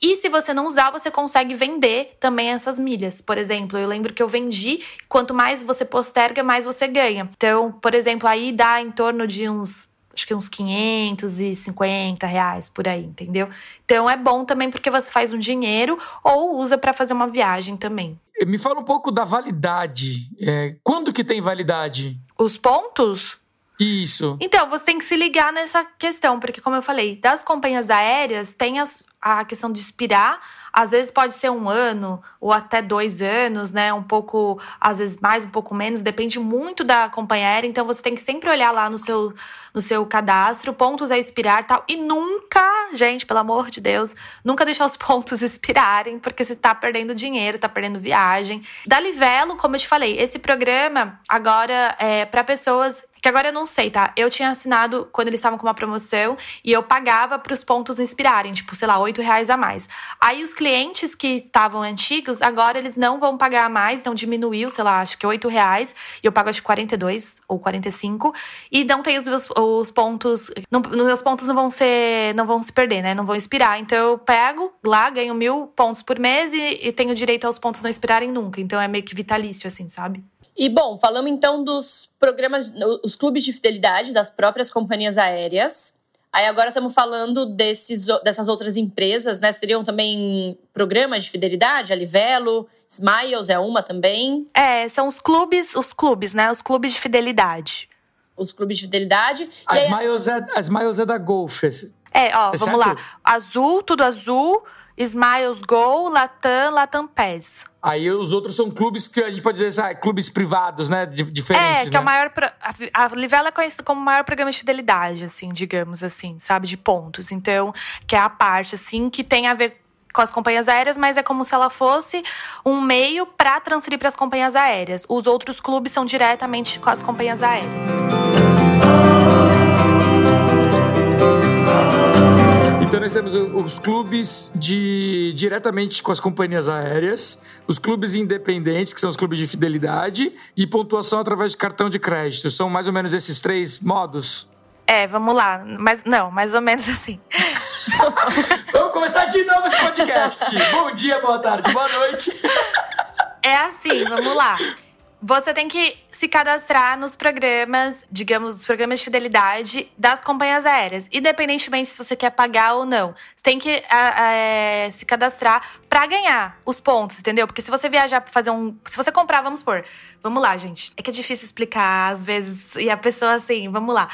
Speaker 3: E se você não usar, você consegue vender também essas milhas. Por exemplo, eu lembro que eu vendi, quanto mais você posterga, mais você ganha. Então, por exemplo, aí dá em torno de uns acho que uns 550 reais por aí, entendeu? Então é bom também porque você faz um dinheiro ou usa para fazer uma viagem também.
Speaker 2: Me fala um pouco da validade. É, quando que tem validade?
Speaker 3: Os pontos?
Speaker 2: Isso.
Speaker 3: Então, você tem que se ligar nessa questão, porque, como eu falei, das companhias aéreas tem as, a questão de expirar. Às vezes pode ser um ano ou até dois anos, né? Um pouco, às vezes mais, um pouco menos, depende muito da companhia aérea. Então você tem que sempre olhar lá no seu, no seu cadastro, pontos a expirar tal. E nunca, gente, pelo amor de Deus, nunca deixar os pontos expirarem, porque você tá perdendo dinheiro, tá perdendo viagem. Da Livelo, como eu te falei, esse programa agora é para pessoas que agora eu não sei, tá? Eu tinha assinado quando eles estavam com uma promoção e eu pagava para os pontos inspirarem, tipo, sei lá, oito reais a mais. Aí os clientes que estavam antigos, agora eles não vão pagar mais, então diminuiu, sei lá, acho que oito reais. E eu pago acho que 42 ou 45. E não tem os meus os pontos. Não, meus pontos não vão ser. não vão se perder, né? Não vão expirar. Então eu pego lá, ganho mil pontos por mês e, e tenho direito aos pontos não expirarem nunca. Então é meio que vitalício, assim, sabe?
Speaker 1: E bom, falamos então dos programas, os clubes de fidelidade das próprias companhias aéreas. Aí agora estamos falando desses, dessas outras empresas, né? Seriam também programas de fidelidade, a Livelo, Smiles é uma também.
Speaker 3: É, são os clubes, os clubes, né? Os clubes de fidelidade.
Speaker 1: Os clubes de fidelidade.
Speaker 2: A, aí, Smiles, é, a Smiles é da Golf.
Speaker 3: É, ó, é vamos certo? lá. Azul, tudo azul. Smiles Go, Latam, Latam Pass.
Speaker 2: Aí os outros são clubes que a gente pode dizer, ah, clubes privados, né? Diferentes.
Speaker 3: É, que
Speaker 2: né?
Speaker 3: é o né? maior. A, a Livela é conhecida como o maior programa de fidelidade, assim, digamos assim, sabe? De pontos. Então, que é a parte, assim, que tem a ver com as companhias aéreas, mas é como se ela fosse um meio para transferir para as companhias aéreas. Os outros clubes são diretamente com as companhias aéreas.
Speaker 2: Então nós temos os clubes de diretamente com as companhias aéreas, os clubes independentes, que são os clubes de fidelidade, e pontuação através de cartão de crédito. São mais ou menos esses três modos?
Speaker 3: É, vamos lá. Mas não, mais ou menos assim.
Speaker 2: vamos começar de novo esse podcast. Bom dia, boa tarde, boa noite.
Speaker 3: É assim, vamos lá. Você tem que se cadastrar nos programas, digamos, os programas de fidelidade das companhias aéreas, independentemente se você quer pagar ou não. Você tem que é, se cadastrar para ganhar os pontos, entendeu? Porque se você viajar para fazer um, se você comprar, vamos por, vamos lá, gente. É que é difícil explicar às vezes e a pessoa assim, vamos lá.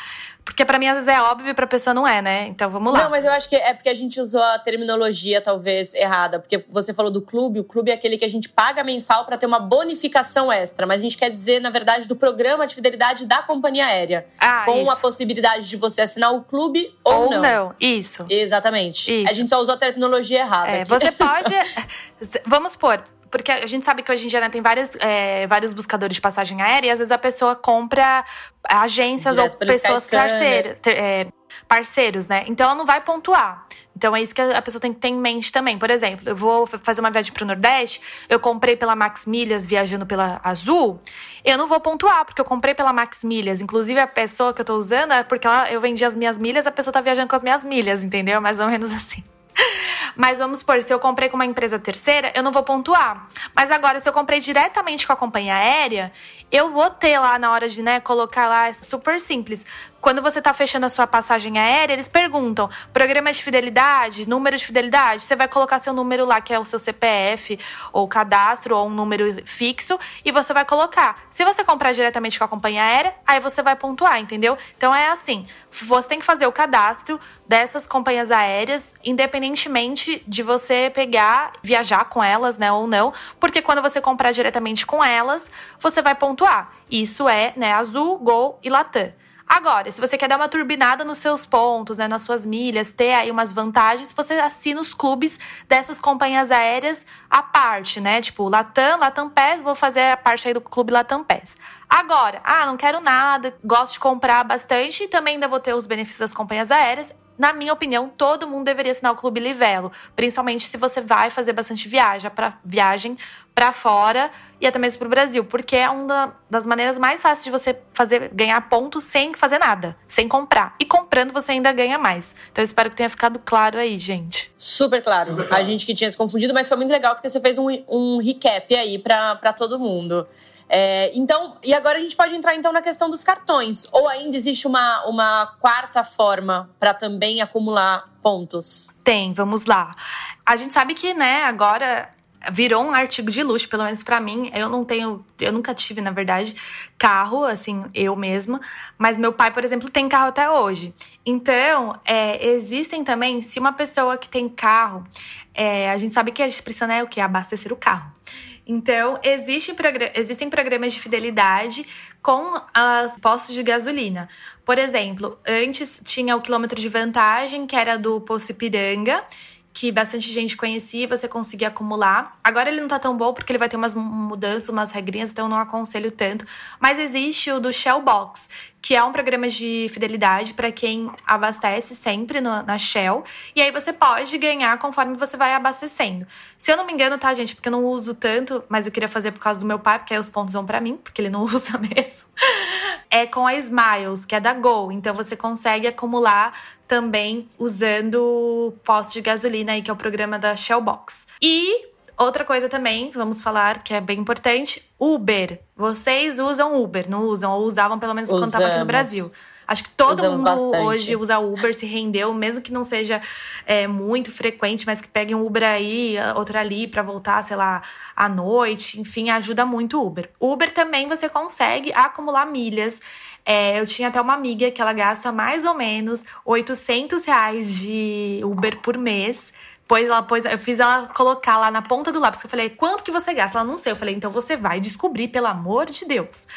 Speaker 3: Porque para mim às vezes é óbvio e pra pessoa não é, né? Então vamos lá.
Speaker 1: Não, mas eu acho que é porque a gente usou a terminologia talvez errada. Porque você falou do clube, o clube é aquele que a gente paga mensal para ter uma bonificação extra. Mas a gente quer dizer, na verdade, do programa de fidelidade da companhia aérea.
Speaker 3: Ah,
Speaker 1: com
Speaker 3: isso.
Speaker 1: a possibilidade de você assinar o clube ou,
Speaker 3: ou
Speaker 1: não.
Speaker 3: não. Isso.
Speaker 1: Exatamente.
Speaker 3: Isso.
Speaker 1: A gente só usou a terminologia errada.
Speaker 3: É,
Speaker 1: aqui.
Speaker 3: você pode. vamos supor, porque a gente sabe que hoje em dia né, tem várias, é, vários buscadores de passagem aérea e às vezes a pessoa compra agências
Speaker 1: Direto
Speaker 3: ou pessoas ter- é, parceiros, né? Então ela não vai pontuar. Então é isso que a pessoa tem que ter em mente também. Por exemplo, eu vou fazer uma viagem pro Nordeste, eu comprei pela Max Milhas viajando pela Azul, eu não vou pontuar, porque eu comprei pela Max Milhas. Inclusive, a pessoa que eu tô usando é porque ela, eu vendi as minhas milhas, a pessoa tá viajando com as minhas milhas, entendeu? Mais ou menos assim. Mas vamos supor, se eu comprei com uma empresa terceira, eu não vou pontuar. Mas agora, se eu comprei diretamente com a companhia aérea, eu vou ter lá na hora de né, colocar lá, é super simples. Quando você está fechando a sua passagem aérea, eles perguntam: programa de fidelidade, número de fidelidade. Você vai colocar seu número lá, que é o seu CPF, ou cadastro, ou um número fixo, e você vai colocar. Se você comprar diretamente com a companhia aérea, aí você vai pontuar, entendeu? Então é assim: você tem que fazer o cadastro dessas companhias aéreas, independentemente de você pegar, viajar com elas, né, ou não, porque quando você comprar diretamente com elas, você vai pontuar. Isso é, né, Azul, Gol e Latam. Agora, se você quer dar uma turbinada nos seus pontos, né, nas suas milhas, ter aí umas vantagens, você assina os clubes dessas companhias aéreas à parte, né? Tipo, Latam, Latam vou fazer a parte aí do clube Latam. Agora, ah, não quero nada, gosto de comprar bastante e também ainda vou ter os benefícios das companhias aéreas. Na minha opinião, todo mundo deveria assinar o Clube Livelo, principalmente se você vai fazer bastante viagem para viagem para fora e até mesmo para o Brasil, porque é uma das maneiras mais fáceis de você fazer ganhar pontos sem fazer nada, sem comprar. E comprando você ainda ganha mais. Então eu espero que tenha ficado claro aí, gente.
Speaker 1: Super claro. Super claro. A gente que tinha se confundido, mas foi muito legal porque você fez um, um recap aí para todo mundo. É, então, e agora a gente pode entrar então na questão dos cartões. Ou ainda existe uma, uma quarta forma para também acumular pontos?
Speaker 3: Tem, vamos lá. A gente sabe que, né, agora virou um artigo de luxo, pelo menos para mim. Eu não tenho, eu nunca tive, na verdade, carro, assim, eu mesma. Mas meu pai, por exemplo, tem carro até hoje. Então, é, existem também, se uma pessoa que tem carro, é, a gente sabe que a gente precisa, né, o que? Abastecer o carro. Então, existe, existem programas de fidelidade com os postos de gasolina. Por exemplo, antes tinha o quilômetro de vantagem, que era do Poço Ipiranga, que bastante gente conhecia, você conseguia acumular. Agora ele não tá tão bom porque ele vai ter umas mudanças, umas regrinhas, então eu não aconselho tanto. Mas existe o do Shell Box, que é um programa de fidelidade para quem abastece sempre no, na Shell. E aí você pode ganhar conforme você vai abastecendo. Se eu não me engano, tá, gente? Porque eu não uso tanto, mas eu queria fazer por causa do meu pai, porque aí os pontos vão para mim, porque ele não usa mesmo. É com a Smiles, que é da Gol. Então você consegue acumular também usando posto de gasolina aí, que é o programa da Shellbox. E outra coisa também, vamos falar, que é bem importante, Uber. Vocês usam Uber, não usam? Ou usavam pelo menos Usamos. quando estava aqui no Brasil. Acho que todo Usamos mundo bastante. hoje usa Uber, se rendeu, mesmo que não seja é, muito frequente, mas que pegue um Uber aí, outro ali para voltar, sei lá, à noite. Enfim, ajuda muito o Uber. Uber também você consegue acumular milhas. É, eu tinha até uma amiga que ela gasta mais ou menos 800 reais de Uber por mês. Pois ela pôs, eu fiz ela colocar lá na ponta do lápis. Eu falei, quanto que você gasta? Ela não sei. Eu falei, então você vai descobrir, pelo amor de Deus.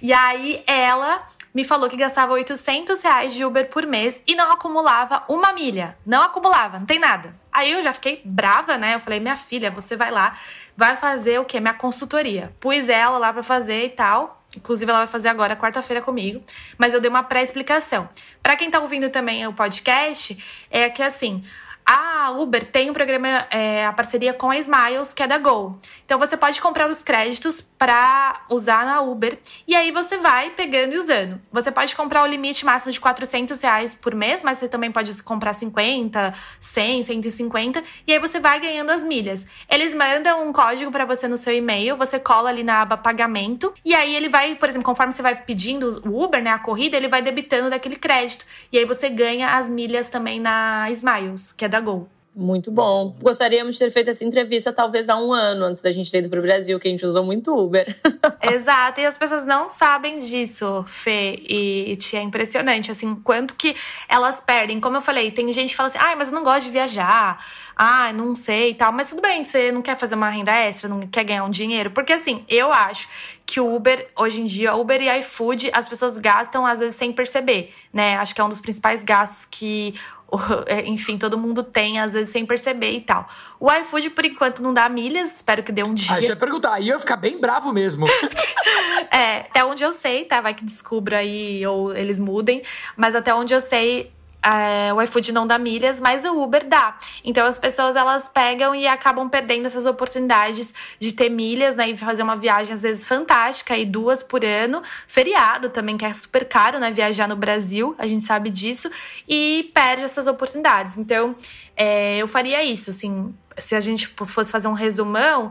Speaker 3: E aí ela me falou que gastava 800 reais de Uber por mês e não acumulava uma milha. Não acumulava, não tem nada. Aí eu já fiquei brava, né? Eu falei, minha filha, você vai lá, vai fazer o quê? Minha consultoria. Pus ela lá pra fazer e tal. Inclusive, ela vai fazer agora, quarta-feira, comigo. Mas eu dei uma pré-explicação. Para quem tá ouvindo também o podcast, é que assim. A Uber tem um programa, é, a parceria com a Smiles, que é da Gol. Então você pode comprar os créditos para usar na Uber e aí você vai pegando e usando. Você pode comprar o limite máximo de 400 reais por mês, mas você também pode comprar 50, 100, 150 e aí você vai ganhando as milhas. Eles mandam um código para você no seu e-mail, você cola ali na aba pagamento e aí ele vai, por exemplo, conforme você vai pedindo o Uber, né, a corrida, ele vai debitando daquele crédito e aí você ganha as milhas também na Smiles, que é da Gol.
Speaker 1: Muito bom. Gostaríamos de ter feito essa entrevista talvez há um ano antes da gente ter ido para o Brasil, que a gente usou muito Uber.
Speaker 3: Exato, e as pessoas não sabem disso, Fê e Tia. É impressionante, assim, quanto que elas perdem. Como eu falei, tem gente que fala assim, ah, mas eu não gosto de viajar, ah, não sei e tal. Mas tudo bem, você não quer fazer uma renda extra, não quer ganhar um dinheiro. Porque assim, eu acho que o Uber, hoje em dia, Uber e iFood, as pessoas gastam às vezes sem perceber, né? Acho que é um dos principais gastos que enfim, todo mundo tem, às vezes sem perceber e tal. O iFood, por enquanto, não dá milhas, espero que dê um dia.
Speaker 2: Ah, eu ia perguntar, aí eu ia ficar bem bravo mesmo.
Speaker 3: é, até onde eu sei, tá? Vai que descubra aí ou eles mudem, mas até onde eu sei, é, o iFood não dá milhas, mas o Uber dá. Então as pessoas elas pegam e acabam perdendo essas oportunidades de ter milhas, né? E fazer uma viagem às vezes fantástica e duas por ano, feriado também que é super caro, né? Viajar no Brasil, a gente sabe disso e perde essas oportunidades. Então é, eu faria isso, assim, se a gente fosse fazer um resumão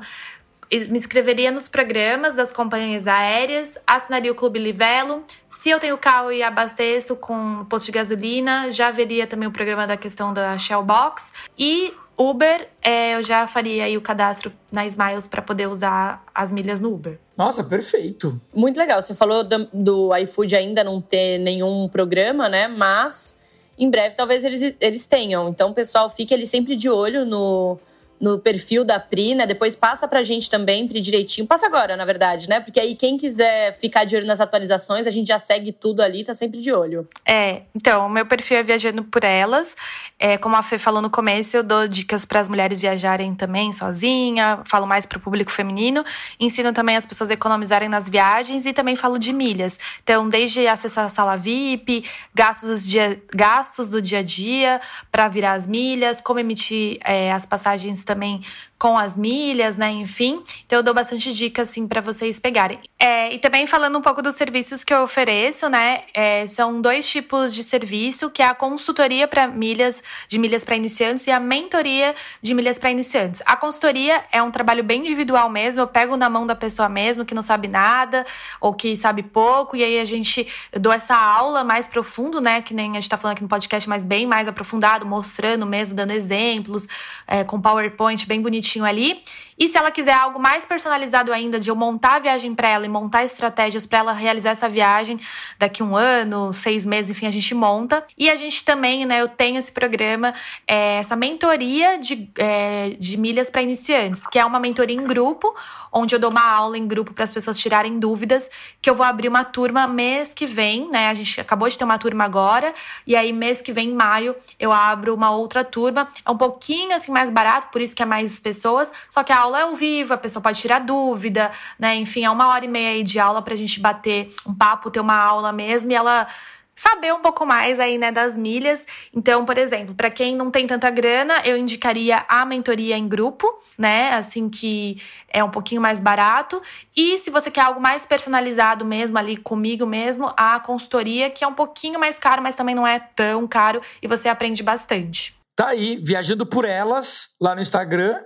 Speaker 3: me inscreveria nos programas das companhias aéreas, assinaria o Clube Livelo. Se eu tenho carro e abasteço com posto de gasolina, já veria também o programa da questão da Shell Box. E Uber, é, eu já faria aí o cadastro na Smiles para poder usar as milhas no Uber.
Speaker 2: Nossa, perfeito.
Speaker 1: Muito legal. Você falou do, do iFood ainda não ter nenhum programa, né? Mas em breve talvez eles, eles tenham. Então, pessoal, fique ali sempre de olho no, no perfil da Pri, né? Depois passa pra gente também, Pri, direitinho. Passa agora, na verdade, né? Porque aí quem quiser ficar de olho nas atualizações, a gente já segue tudo ali, tá sempre de olho.
Speaker 3: É, então, o meu perfil é Viajando por Elas. É, como a Fê falou no começo, eu dou dicas para as mulheres viajarem também sozinha, falo mais para o público feminino, ensino também as pessoas a economizarem nas viagens e também falo de milhas. Então, desde acessar a sala VIP, gastos, dia, gastos do dia a dia para virar as milhas, como emitir é, as passagens também com as milhas, né? Enfim. Então eu dou bastante dicas assim para vocês pegarem. É, e também falando um pouco dos serviços que eu ofereço, né? É, são dois tipos de serviço, que é a consultoria para milhas de milhas para iniciantes e a mentoria de milhas para iniciantes. A consultoria é um trabalho bem individual mesmo, eu pego na mão da pessoa mesmo que não sabe nada ou que sabe pouco e aí a gente dou essa aula mais profundo, né? Que nem a gente tá falando aqui no podcast, mas bem mais aprofundado, mostrando mesmo, dando exemplos, é, com PowerPoint bem bonitinho bonitinho ali. E se ela quiser algo mais personalizado ainda, de eu montar a viagem para ela e montar estratégias para ela realizar essa viagem daqui um ano, seis meses, enfim, a gente monta. E a gente também, né, eu tenho esse programa, é, essa mentoria de, é, de milhas para iniciantes, que é uma mentoria em grupo, onde eu dou uma aula em grupo para as pessoas tirarem dúvidas, que eu vou abrir uma turma mês que vem, né? A gente acabou de ter uma turma agora, e aí mês que vem, em maio, eu abro uma outra turma. É um pouquinho assim mais barato, por isso que é mais pessoas, só que a aula é ao vivo, a pessoa pode tirar dúvida, né? Enfim, é uma hora e meia aí de aula pra gente bater um papo, ter uma aula mesmo, e ela saber um pouco mais aí, né, das milhas. Então, por exemplo, para quem não tem tanta grana, eu indicaria a mentoria em grupo, né, assim que é um pouquinho mais barato. E se você quer algo mais personalizado mesmo ali comigo mesmo, a consultoria, que é um pouquinho mais caro, mas também não é tão caro e você aprende bastante.
Speaker 2: Tá aí, viajando por elas lá no Instagram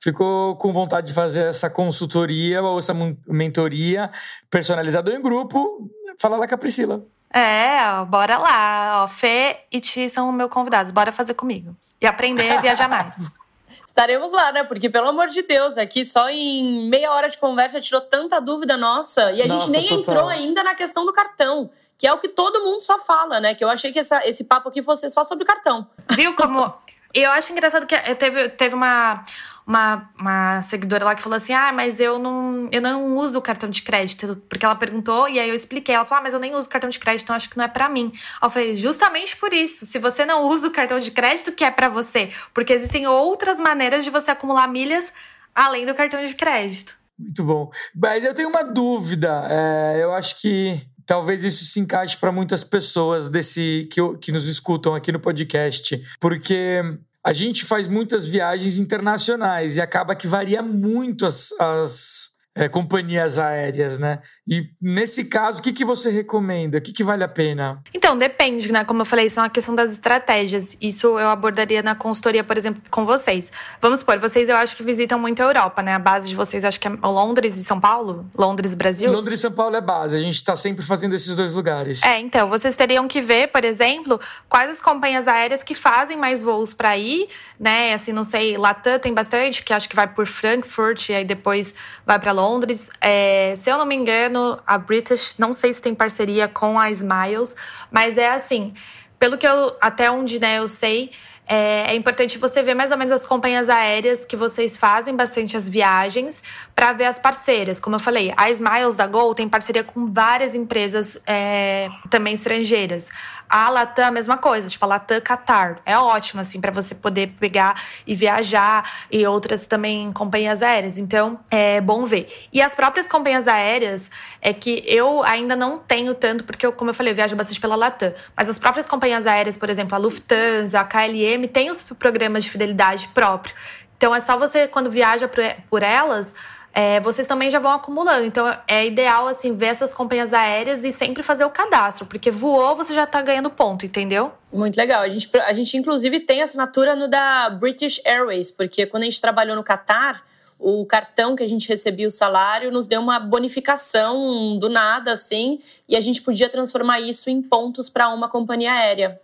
Speaker 2: ficou com vontade de fazer essa consultoria ou essa mentoria personalizada em grupo, fala lá com a Priscila.
Speaker 3: É, ó, bora lá. Ó, Fê e Ti são meus convidados. Bora fazer comigo. E aprender a viajar mais.
Speaker 1: Estaremos lá, né? Porque, pelo amor de Deus, aqui só em meia hora de conversa tirou tanta dúvida nossa. E a nossa, gente nem total. entrou ainda na questão do cartão. Que é o que todo mundo só fala, né? Que eu achei que essa, esse papo aqui fosse só sobre o cartão.
Speaker 3: Viu como. eu acho engraçado que teve, teve uma uma, uma seguidora lá que falou assim: Ah, mas eu não, eu não uso o cartão de crédito. Porque ela perguntou e aí eu expliquei. Ela falou: Ah, mas eu nem uso cartão de crédito, então acho que não é para mim. Eu falei: Justamente por isso. Se você não usa o cartão de crédito, que é para você. Porque existem outras maneiras de você acumular milhas além do cartão de crédito.
Speaker 2: Muito bom. Mas eu tenho uma dúvida. É, eu acho que talvez isso se encaixe para muitas pessoas desse que, que nos escutam aqui no podcast. Porque a gente faz muitas viagens internacionais e acaba que varia muito as, as é, companhias aéreas, né? E nesse caso, o que, que você recomenda? O que, que vale a pena?
Speaker 3: Então, depende, né? Como eu falei, isso é uma questão das estratégias. Isso eu abordaria na consultoria, por exemplo, com vocês. Vamos supor, vocês eu acho que visitam muito a Europa, né? A base de vocês acho que é Londres e São Paulo? Londres e Brasil?
Speaker 2: Londres e São Paulo é base. A gente está sempre fazendo esses dois lugares.
Speaker 3: É, então, vocês teriam que ver, por exemplo, quais as companhias aéreas que fazem mais voos para ir, né? Assim, não sei, Latam tem bastante, que acho que vai por Frankfurt e aí depois vai para Londres. É, se eu não me engano, a British, não sei se tem parceria com a Smiles, mas é assim, pelo que eu até onde né, eu sei, é, é, importante você ver mais ou menos as companhias aéreas que vocês fazem bastante as viagens para ver as parceiras. Como eu falei, a Smiles da Gol tem parceria com várias empresas é, também estrangeiras. A Latam, a mesma coisa, tipo a Latam Qatar. É ótimo, assim, para você poder pegar e viajar e outras também companhias aéreas. Então, é bom ver. E as próprias companhias aéreas, é que eu ainda não tenho tanto, porque eu, como eu falei, eu viajo bastante pela Latam. Mas as próprias companhias aéreas, por exemplo, a Lufthansa, a KLM, tem os programas de fidelidade próprio. Então, é só você, quando viaja por elas é, vocês também já vão acumulando. Então é ideal assim ver essas companhias aéreas e sempre fazer o cadastro, porque voou você já tá ganhando ponto, entendeu?
Speaker 1: Muito legal. A gente, a gente inclusive tem assinatura no da British Airways, porque quando a gente trabalhou no Qatar, o cartão que a gente recebia o salário nos deu uma bonificação do nada assim, e a gente podia transformar isso em pontos para uma companhia aérea.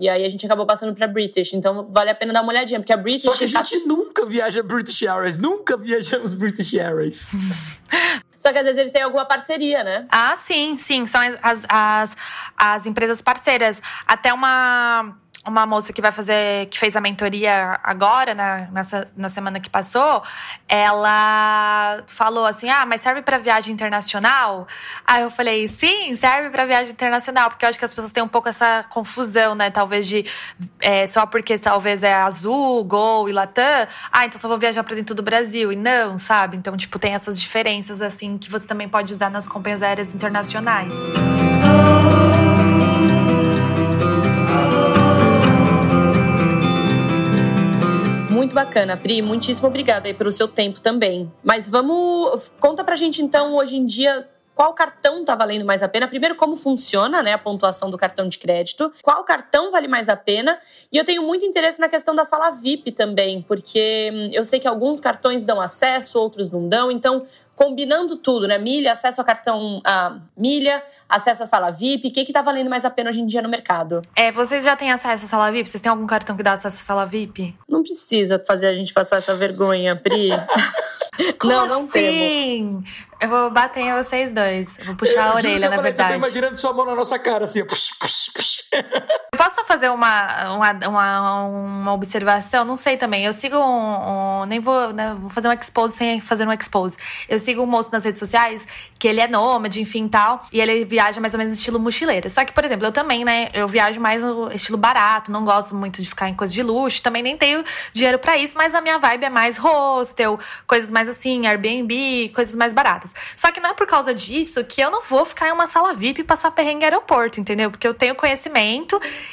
Speaker 1: E aí a gente acabou passando pra British. Então vale a pena dar uma olhadinha, porque a British.
Speaker 2: Só que a gente nunca viaja British Airways, nunca viajamos British Airways.
Speaker 1: Só que às vezes eles têm alguma parceria, né?
Speaker 3: Ah, sim, sim. São as, as, as empresas parceiras. Até uma uma moça que vai fazer, que fez a mentoria agora, na, nessa, na semana que passou, ela falou assim: Ah, mas serve para viagem internacional? Aí eu falei: Sim, serve para viagem internacional, porque eu acho que as pessoas têm um pouco essa confusão, né? Talvez de é, só porque talvez é azul, Gol e Latam, ah, então só vou viajar para dentro do Brasil. E não, sabe? Então, tipo, tem essas diferenças, assim, que você também pode usar nas companhias aéreas internacionais.
Speaker 1: Muito bacana, Pri. Muitíssimo obrigada aí pelo seu tempo também. Mas vamos. Conta pra gente então, hoje em dia, qual cartão está valendo mais a pena. Primeiro, como funciona né, a pontuação do cartão de crédito, qual cartão vale mais a pena. E eu tenho muito interesse na questão da sala VIP também, porque hum, eu sei que alguns cartões dão acesso, outros não dão. Então, combinando tudo, né? Milha, acesso ao cartão a milha, acesso à sala VIP. O que está valendo mais a pena hoje em dia no mercado?
Speaker 3: É, vocês já têm acesso à sala VIP? Vocês têm algum cartão que dá acesso à sala VIP?
Speaker 1: Não precisa fazer a gente passar essa vergonha, Pri.
Speaker 3: Como não, não assim? Eu vou bater em vocês dois. Eu vou puxar eu a orelha, na verdade.
Speaker 2: Eu tô imaginando sua mão na nossa cara, assim. Push, push, push.
Speaker 3: Eu posso fazer uma, uma, uma, uma, observação? Não sei também. Eu sigo um. um nem vou, né, vou fazer um expose sem fazer um expose. Eu sigo um moço nas redes sociais que ele é nômade, enfim tal. E ele viaja mais ou menos estilo mochileiro. Só que, por exemplo, eu também, né? Eu viajo mais no estilo barato, não gosto muito de ficar em coisas de luxo. Também nem tenho dinheiro para isso, mas a minha vibe é mais hostel, coisas mais assim, Airbnb, coisas mais baratas. Só que não é por causa disso que eu não vou ficar em uma sala VIP e passar perrengue aeroporto, entendeu? Porque eu tenho conhecimento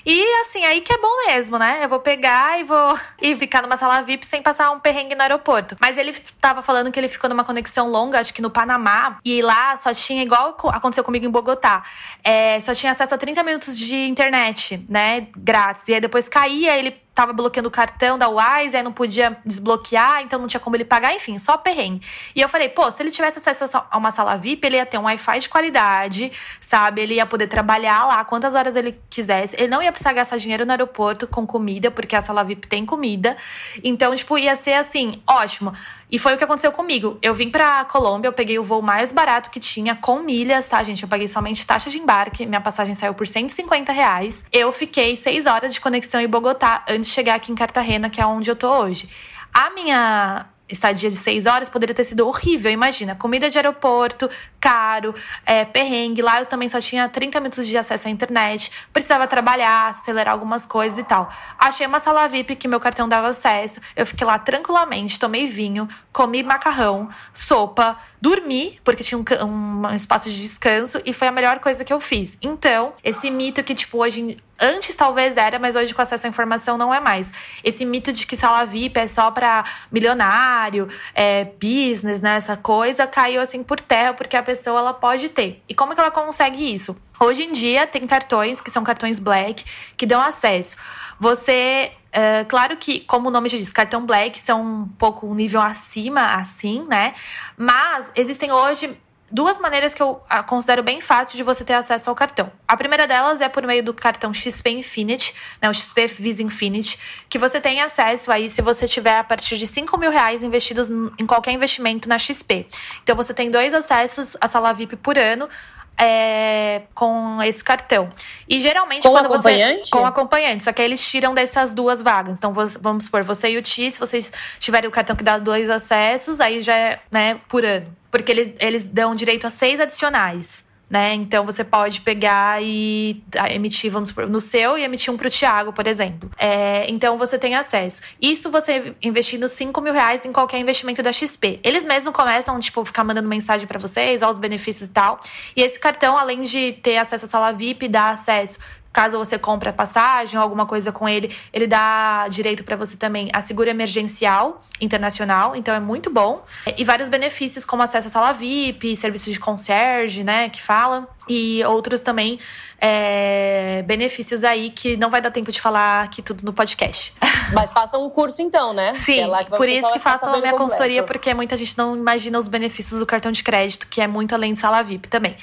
Speaker 3: e assim, aí que é bom mesmo, né? Eu vou pegar e vou e ficar numa sala VIP sem passar um perrengue no aeroporto. Mas ele tava falando que ele ficou numa conexão longa, acho que no Panamá, e lá só tinha, igual aconteceu comigo em Bogotá, é, só tinha acesso a 30 minutos de internet, né? Grátis. E aí depois caía, ele tava bloqueando o cartão da Wise, aí não podia desbloquear, então não tinha como ele pagar, enfim, só perrengue. E eu falei, pô, se ele tivesse acesso a uma sala VIP, ele ia ter um Wi-Fi de qualidade, sabe? Ele ia poder trabalhar lá quantas horas ele quisesse. Ele não ia precisar gastar dinheiro no aeroporto com comida, porque a sala VIP tem comida. Então, tipo, ia ser assim, ótimo. E foi o que aconteceu comigo. Eu vim pra Colômbia, eu peguei o voo mais barato que tinha, com milhas, tá, gente? Eu paguei somente taxa de embarque, minha passagem saiu por 150 reais. Eu fiquei seis horas de conexão em Bogotá antes de chegar aqui em Cartagena, que é onde eu tô hoje. A minha estadia de seis horas poderia ter sido horrível. Imagina, comida de aeroporto, caro, é, perrengue. Lá eu também só tinha 30 minutos de acesso à internet, precisava trabalhar, acelerar algumas coisas e tal. Achei uma sala VIP que meu cartão dava acesso. Eu fiquei lá tranquilamente, tomei vinho, comi macarrão, sopa, dormi, porque tinha um, um, espaço de descanso e foi a melhor coisa que eu fiz. Então, esse mito que, tipo, hoje Antes talvez era, mas hoje com acesso à informação não é mais. Esse mito de que sala VIP é só para milionário, é, business, né? Essa coisa caiu assim por terra porque a pessoa ela pode ter. E como que ela consegue isso? Hoje em dia tem cartões que são cartões black que dão acesso. Você Uh, claro que, como o nome já diz, cartão black são um pouco um nível acima, assim, né? Mas existem hoje duas maneiras que eu ah, considero bem fácil de você ter acesso ao cartão. A primeira delas é por meio do cartão XP Infinity, né, o XP Visa Infinity, que você tem acesso aí se você tiver a partir de 5 mil reais investidos em qualquer investimento na XP. Então você tem dois acessos à sala VIP por ano é, com esse cartão. E geralmente
Speaker 1: com
Speaker 3: quando
Speaker 1: acompanhante?
Speaker 3: você com acompanhante, só que aí eles tiram dessas duas vagas. Então vamos supor, você e o Ti, se vocês tiverem o cartão que dá dois acessos, aí já é, né, por ano, porque eles eles dão direito a seis adicionais né? Então você pode pegar e ah, emitir, vamos no seu e emitir um para o Thiago, por exemplo. É, então você tem acesso. Isso você investindo 5 mil reais em qualquer investimento da XP. Eles mesmos começam, tipo, ficar mandando mensagem para vocês, aos benefícios e tal. E esse cartão, além de ter acesso à sala VIP, dá acesso caso você compre a passagem ou alguma coisa com ele, ele dá direito para você também a seguro emergencial internacional, então é muito bom. E vários benefícios, como acesso à sala VIP, serviços de concierge, né, que fala. E outros também é, benefícios aí que não vai dar tempo de falar aqui tudo no podcast.
Speaker 1: Mas façam um curso então, né?
Speaker 3: Sim, é por isso que façam a minha completo. consultoria, porque muita gente não imagina os benefícios do cartão de crédito, que é muito além de sala VIP também.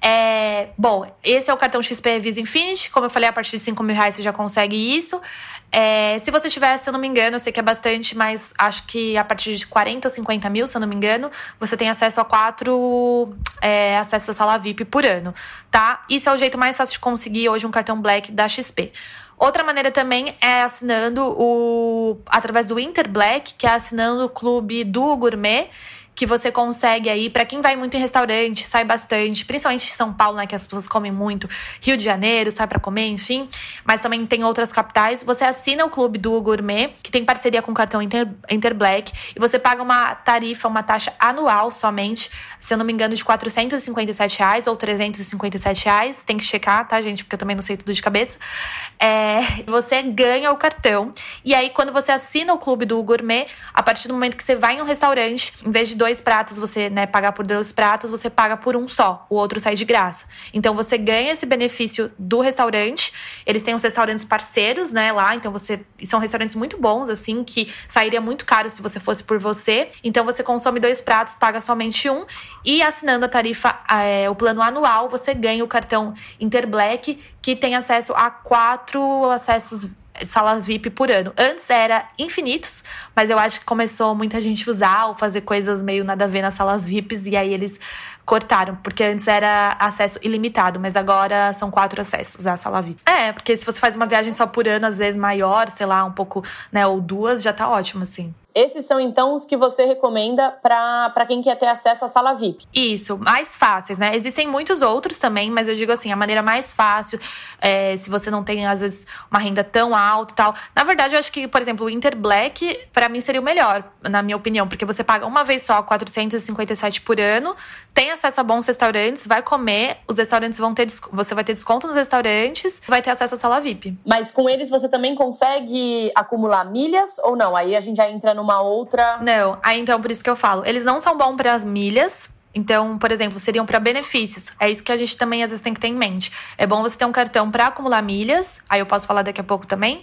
Speaker 3: É, bom, esse é o cartão XP Visa Infinity. Como eu falei, a partir de 5 mil reais você já consegue isso. É, se você tiver, se eu não me engano, eu sei que é bastante, mas acho que a partir de 40 ou 50 mil, se eu não me engano, você tem acesso a quatro é, acessos à sala VIP por ano, tá? Isso é o jeito mais fácil de conseguir hoje um cartão Black da XP. Outra maneira também é assinando o através do Inter Black, que é assinando o clube do Gourmet que você consegue aí, para quem vai muito em restaurante, sai bastante, principalmente em São Paulo, né, que as pessoas comem muito, Rio de Janeiro, sai para comer, enfim, mas também tem outras capitais. Você assina o clube do Gourmet, que tem parceria com o cartão Inter, Inter Black, e você paga uma tarifa, uma taxa anual somente, se eu não me engano, de 457 reais ou 357 reais. Tem que checar, tá, gente? Porque eu também não sei tudo de cabeça. É, você ganha o cartão. E aí, quando você assina o clube do Gourmet, a partir do momento que você vai em um restaurante, em vez de dois dois pratos, você, né, pagar por dois pratos, você paga por um só. O outro sai de graça. Então você ganha esse benefício do restaurante. Eles têm os restaurantes parceiros, né, lá. Então você. São restaurantes muito bons, assim, que sairia muito caro se você fosse por você. Então você consome dois pratos, paga somente um. E assinando a tarifa, é, o plano anual, você ganha o cartão Interblack, que tem acesso a quatro acessos sala VIP por ano. Antes era infinitos, mas eu acho que começou muita gente usar ou fazer coisas meio nada a ver nas salas VIPs e aí eles cortaram, porque antes era acesso ilimitado, mas agora são quatro acessos à sala VIP. É, porque se você faz uma viagem só por ano, às vezes maior, sei lá, um pouco, né, ou duas, já tá ótimo, assim.
Speaker 1: Esses são então os que você recomenda para quem quer ter acesso à sala VIP.
Speaker 3: Isso, mais fáceis, né? Existem muitos outros também, mas eu digo assim, a maneira mais fácil, é, se você não tem, às vezes, uma renda tão alta e tal. Na verdade, eu acho que, por exemplo, o Inter Black, para mim, seria o melhor, na minha opinião, porque você paga uma vez só 457 por ano, tem acesso a bons restaurantes, vai comer, os restaurantes vão ter. Você vai ter desconto nos restaurantes, vai ter acesso à sala VIP.
Speaker 1: Mas com eles você também consegue acumular milhas ou não? Aí a gente já entra numa outra.
Speaker 3: Não, aí então por isso que eu falo. Eles não são bons para as milhas. Então, por exemplo, seriam para benefícios. É isso que a gente também às vezes tem que ter em mente. É bom você ter um cartão para acumular milhas, aí eu posso falar daqui a pouco também.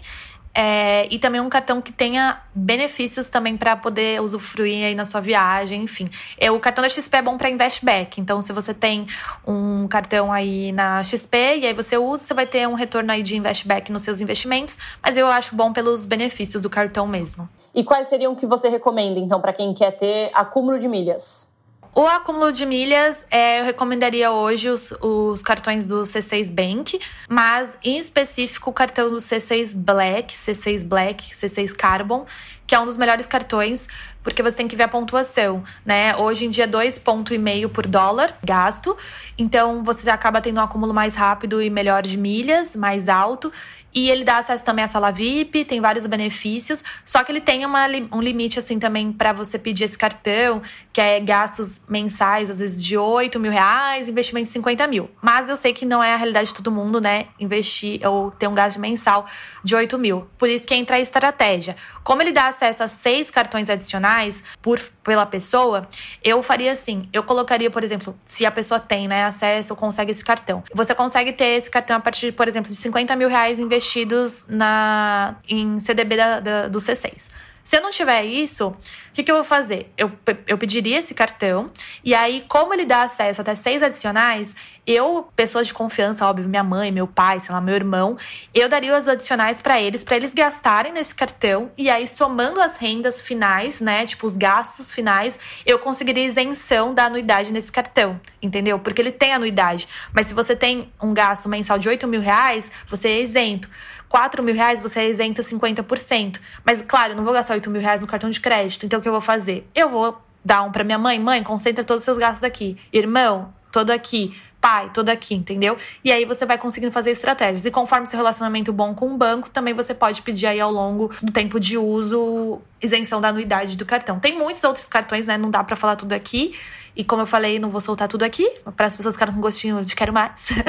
Speaker 3: É, e também um cartão que tenha benefícios também para poder usufruir aí na sua viagem, enfim. É, o cartão da XP é bom para investback. Então, se você tem um cartão aí na XP e aí você usa, você vai ter um retorno aí de investback nos seus investimentos. Mas eu acho bom pelos benefícios do cartão mesmo.
Speaker 1: E quais seriam que você recomenda, então, para quem quer ter acúmulo de milhas?
Speaker 3: O acúmulo de milhas, é, eu recomendaria hoje os, os, cartões do C6 Bank, mas em específico o cartão do C6 Black, C6 Black, C6 Carbon, que é um dos melhores cartões, porque você tem que ver a pontuação, né? Hoje em dia, 2,5 por dólar gasto. Então, você acaba tendo um acúmulo mais rápido e melhor de milhas, mais alto. E ele dá acesso também à sala VIP, tem vários benefícios. Só que ele tem uma, um limite, assim, também para você pedir esse cartão, que é gastos mensais, às vezes de 8 mil reais, investimento de 50 mil. Mas eu sei que não é a realidade de todo mundo, né? Investir ou ter um gasto mensal de 8 mil. Por isso que entra a estratégia. Como ele dá acesso a seis cartões adicionais por, pela pessoa, eu faria assim: eu colocaria, por exemplo, se a pessoa tem né, acesso consegue esse cartão. Você consegue ter esse cartão a partir, por exemplo, de 50 mil reais investidos investidos na, em CDB da, da, do C6. Se eu não tiver isso, o que, que eu vou fazer? Eu, eu pediria esse cartão, e aí, como ele dá acesso até seis adicionais, eu, pessoas de confiança, óbvio, minha mãe, meu pai, sei lá, meu irmão, eu daria os adicionais para eles, para eles gastarem nesse cartão e aí somando as rendas finais, né, tipo os gastos finais, eu conseguiria isenção da anuidade nesse cartão, entendeu? Porque ele tem anuidade. Mas se você tem um gasto mensal de 8 mil reais, você é isento. 4 mil reais, você é isenta 50%. Mas, claro, eu não vou gastar 8 mil reais no cartão de crédito. Então, o que eu vou fazer? Eu vou dar um para minha mãe. Mãe, concentra todos os seus gastos aqui. Irmão, todo aqui. Pai, todo aqui, entendeu? E aí você vai conseguindo fazer estratégias. E conforme seu relacionamento bom com o banco, também você pode pedir aí ao longo do tempo de uso isenção da anuidade do cartão. Tem muitos outros cartões, né? Não dá para falar tudo aqui. E como eu falei, não vou soltar tudo aqui, para as pessoas ficarem com gostinho de quero mais.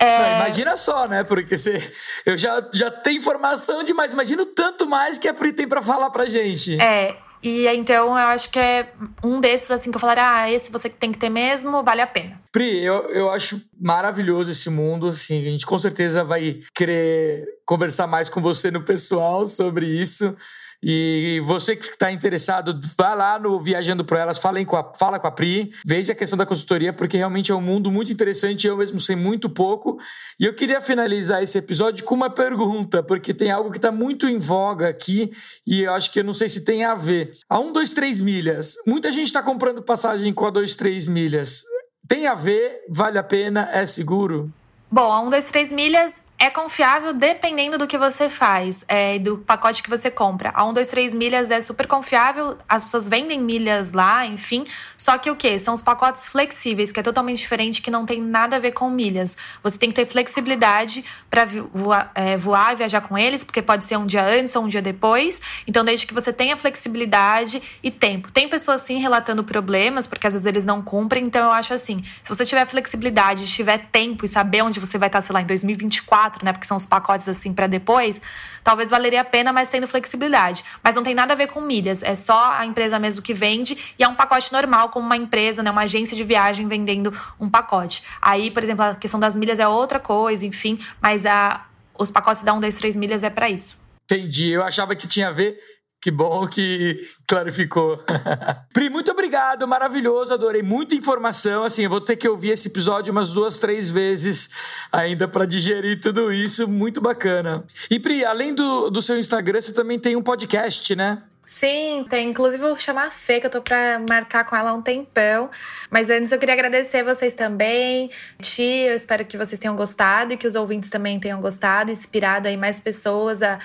Speaker 2: É... Não, imagina só, né? Porque você, eu já, já tenho informação demais. Imagina o tanto mais que a Pri tem para falar pra gente.
Speaker 3: É, e então eu acho que é um desses assim que eu falaria, ah, esse você tem que ter mesmo, vale a pena.
Speaker 2: Pri, eu, eu acho maravilhoso esse mundo, assim, a gente com certeza vai querer conversar mais com você no pessoal sobre isso. E você que está interessado, vá lá no Viajando Pro Elas, fala com a, fala com a Pri, veja a questão da consultoria, porque realmente é um mundo muito interessante, eu mesmo sei muito pouco. E eu queria finalizar esse episódio com uma pergunta, porque tem algo que está muito em voga aqui e eu acho que eu não sei se tem a ver. A 1, 2, 3 milhas. Muita gente está comprando passagem com a 2, 3 milhas. Tem a ver? Vale a pena? É seguro?
Speaker 3: Bom, a 1, 2, 3 milhas é confiável dependendo do que você faz é, do pacote que você compra. A 1, 2, 3 milhas é super confiável, as pessoas vendem milhas lá, enfim. Só que o que? São os pacotes flexíveis, que é totalmente diferente, que não tem nada a ver com milhas. Você tem que ter flexibilidade para voar, é, voar viajar com eles, porque pode ser um dia antes ou um dia depois. Então, desde que você tenha flexibilidade e tempo. Tem pessoas sim relatando problemas, porque às vezes eles não cumprem. Então, eu acho assim: se você tiver flexibilidade, tiver tempo e saber onde você vai estar, sei lá, em 2024 né? Porque são os pacotes assim para depois, talvez valeria a pena, mas tendo flexibilidade. Mas não tem nada a ver com milhas, é só a empresa mesmo que vende e é um pacote normal, como uma empresa, né? Uma agência de viagem vendendo um pacote. Aí, por exemplo, a questão das milhas é outra coisa, enfim, mas a, os pacotes da 1, 2, 3 milhas é para isso.
Speaker 2: Entendi. Eu achava que tinha a ver que bom que clarificou. Pri, muito obrigado, maravilhoso, adorei muita informação. Assim, eu vou ter que ouvir esse episódio umas duas, três vezes ainda para digerir tudo isso. Muito bacana. E Pri, além do, do seu Instagram, você também tem um podcast, né?
Speaker 3: Sim, tem. Inclusive, vou chamar a Fê, que eu tô pra marcar com ela há um tempão. Mas antes, eu queria agradecer vocês também. Ti, eu espero que vocês tenham gostado e que os ouvintes também tenham gostado, inspirado aí mais pessoas a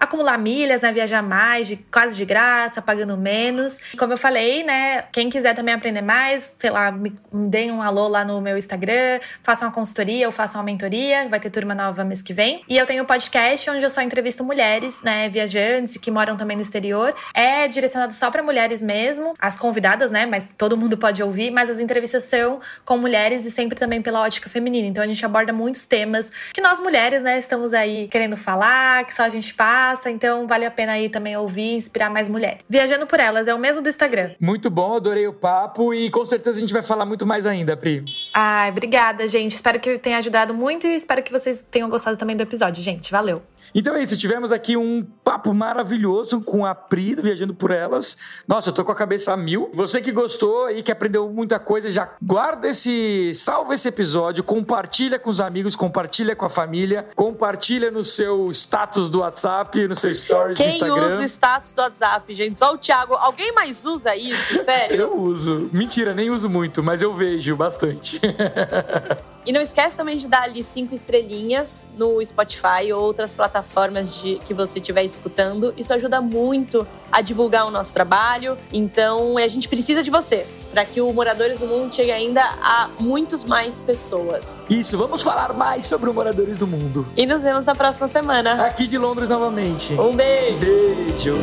Speaker 3: acumular milhas, né? Viajar mais, de, quase de graça, pagando menos. Como eu falei, né? Quem quiser também aprender mais, sei lá, me, me deem um alô lá no meu Instagram, façam uma consultoria ou façam uma mentoria. Vai ter turma nova mês que vem. E eu tenho um podcast onde eu só entrevisto mulheres, né? Viajantes que moram também no exterior. É direcionado só para mulheres mesmo, as convidadas, né? Mas todo mundo pode ouvir. Mas as entrevistas são com mulheres e sempre também pela ótica feminina. Então a gente aborda muitos temas que nós mulheres, né, estamos aí querendo falar, que só a gente passa então vale a pena aí também ouvir e inspirar mais mulheres. Viajando por Elas é o mesmo do Instagram.
Speaker 2: Muito bom, adorei o papo e com certeza a gente vai falar muito mais ainda, Pri.
Speaker 3: Ai, obrigada, gente. Espero que tenha ajudado muito e espero que vocês tenham gostado também do episódio, gente. Valeu.
Speaker 2: Então é isso, tivemos aqui um papo maravilhoso com a Pri, viajando por elas. Nossa, eu tô com a cabeça a mil. Você que gostou e que aprendeu muita coisa, já guarda esse, salva esse episódio, compartilha com os amigos, compartilha com a família, compartilha no seu status do WhatsApp, no seu stories
Speaker 1: Quem
Speaker 2: do Instagram.
Speaker 1: Quem usa o status do WhatsApp, gente? Só o Thiago. Alguém mais usa isso, sério?
Speaker 2: eu uso. Mentira, nem uso muito, mas eu vejo bastante.
Speaker 1: e não esquece também de dar ali cinco estrelinhas no Spotify ou outras plataformas de, que você estiver escutando. Isso ajuda muito a divulgar o nosso trabalho. Então, a gente precisa de você para que o Moradores do Mundo chegue ainda a muitos mais pessoas.
Speaker 2: Isso, vamos falar mais sobre o Moradores do Mundo.
Speaker 1: E nos vemos na próxima semana.
Speaker 2: Aqui de Londres novamente.
Speaker 1: Um beijo.
Speaker 2: Beijo.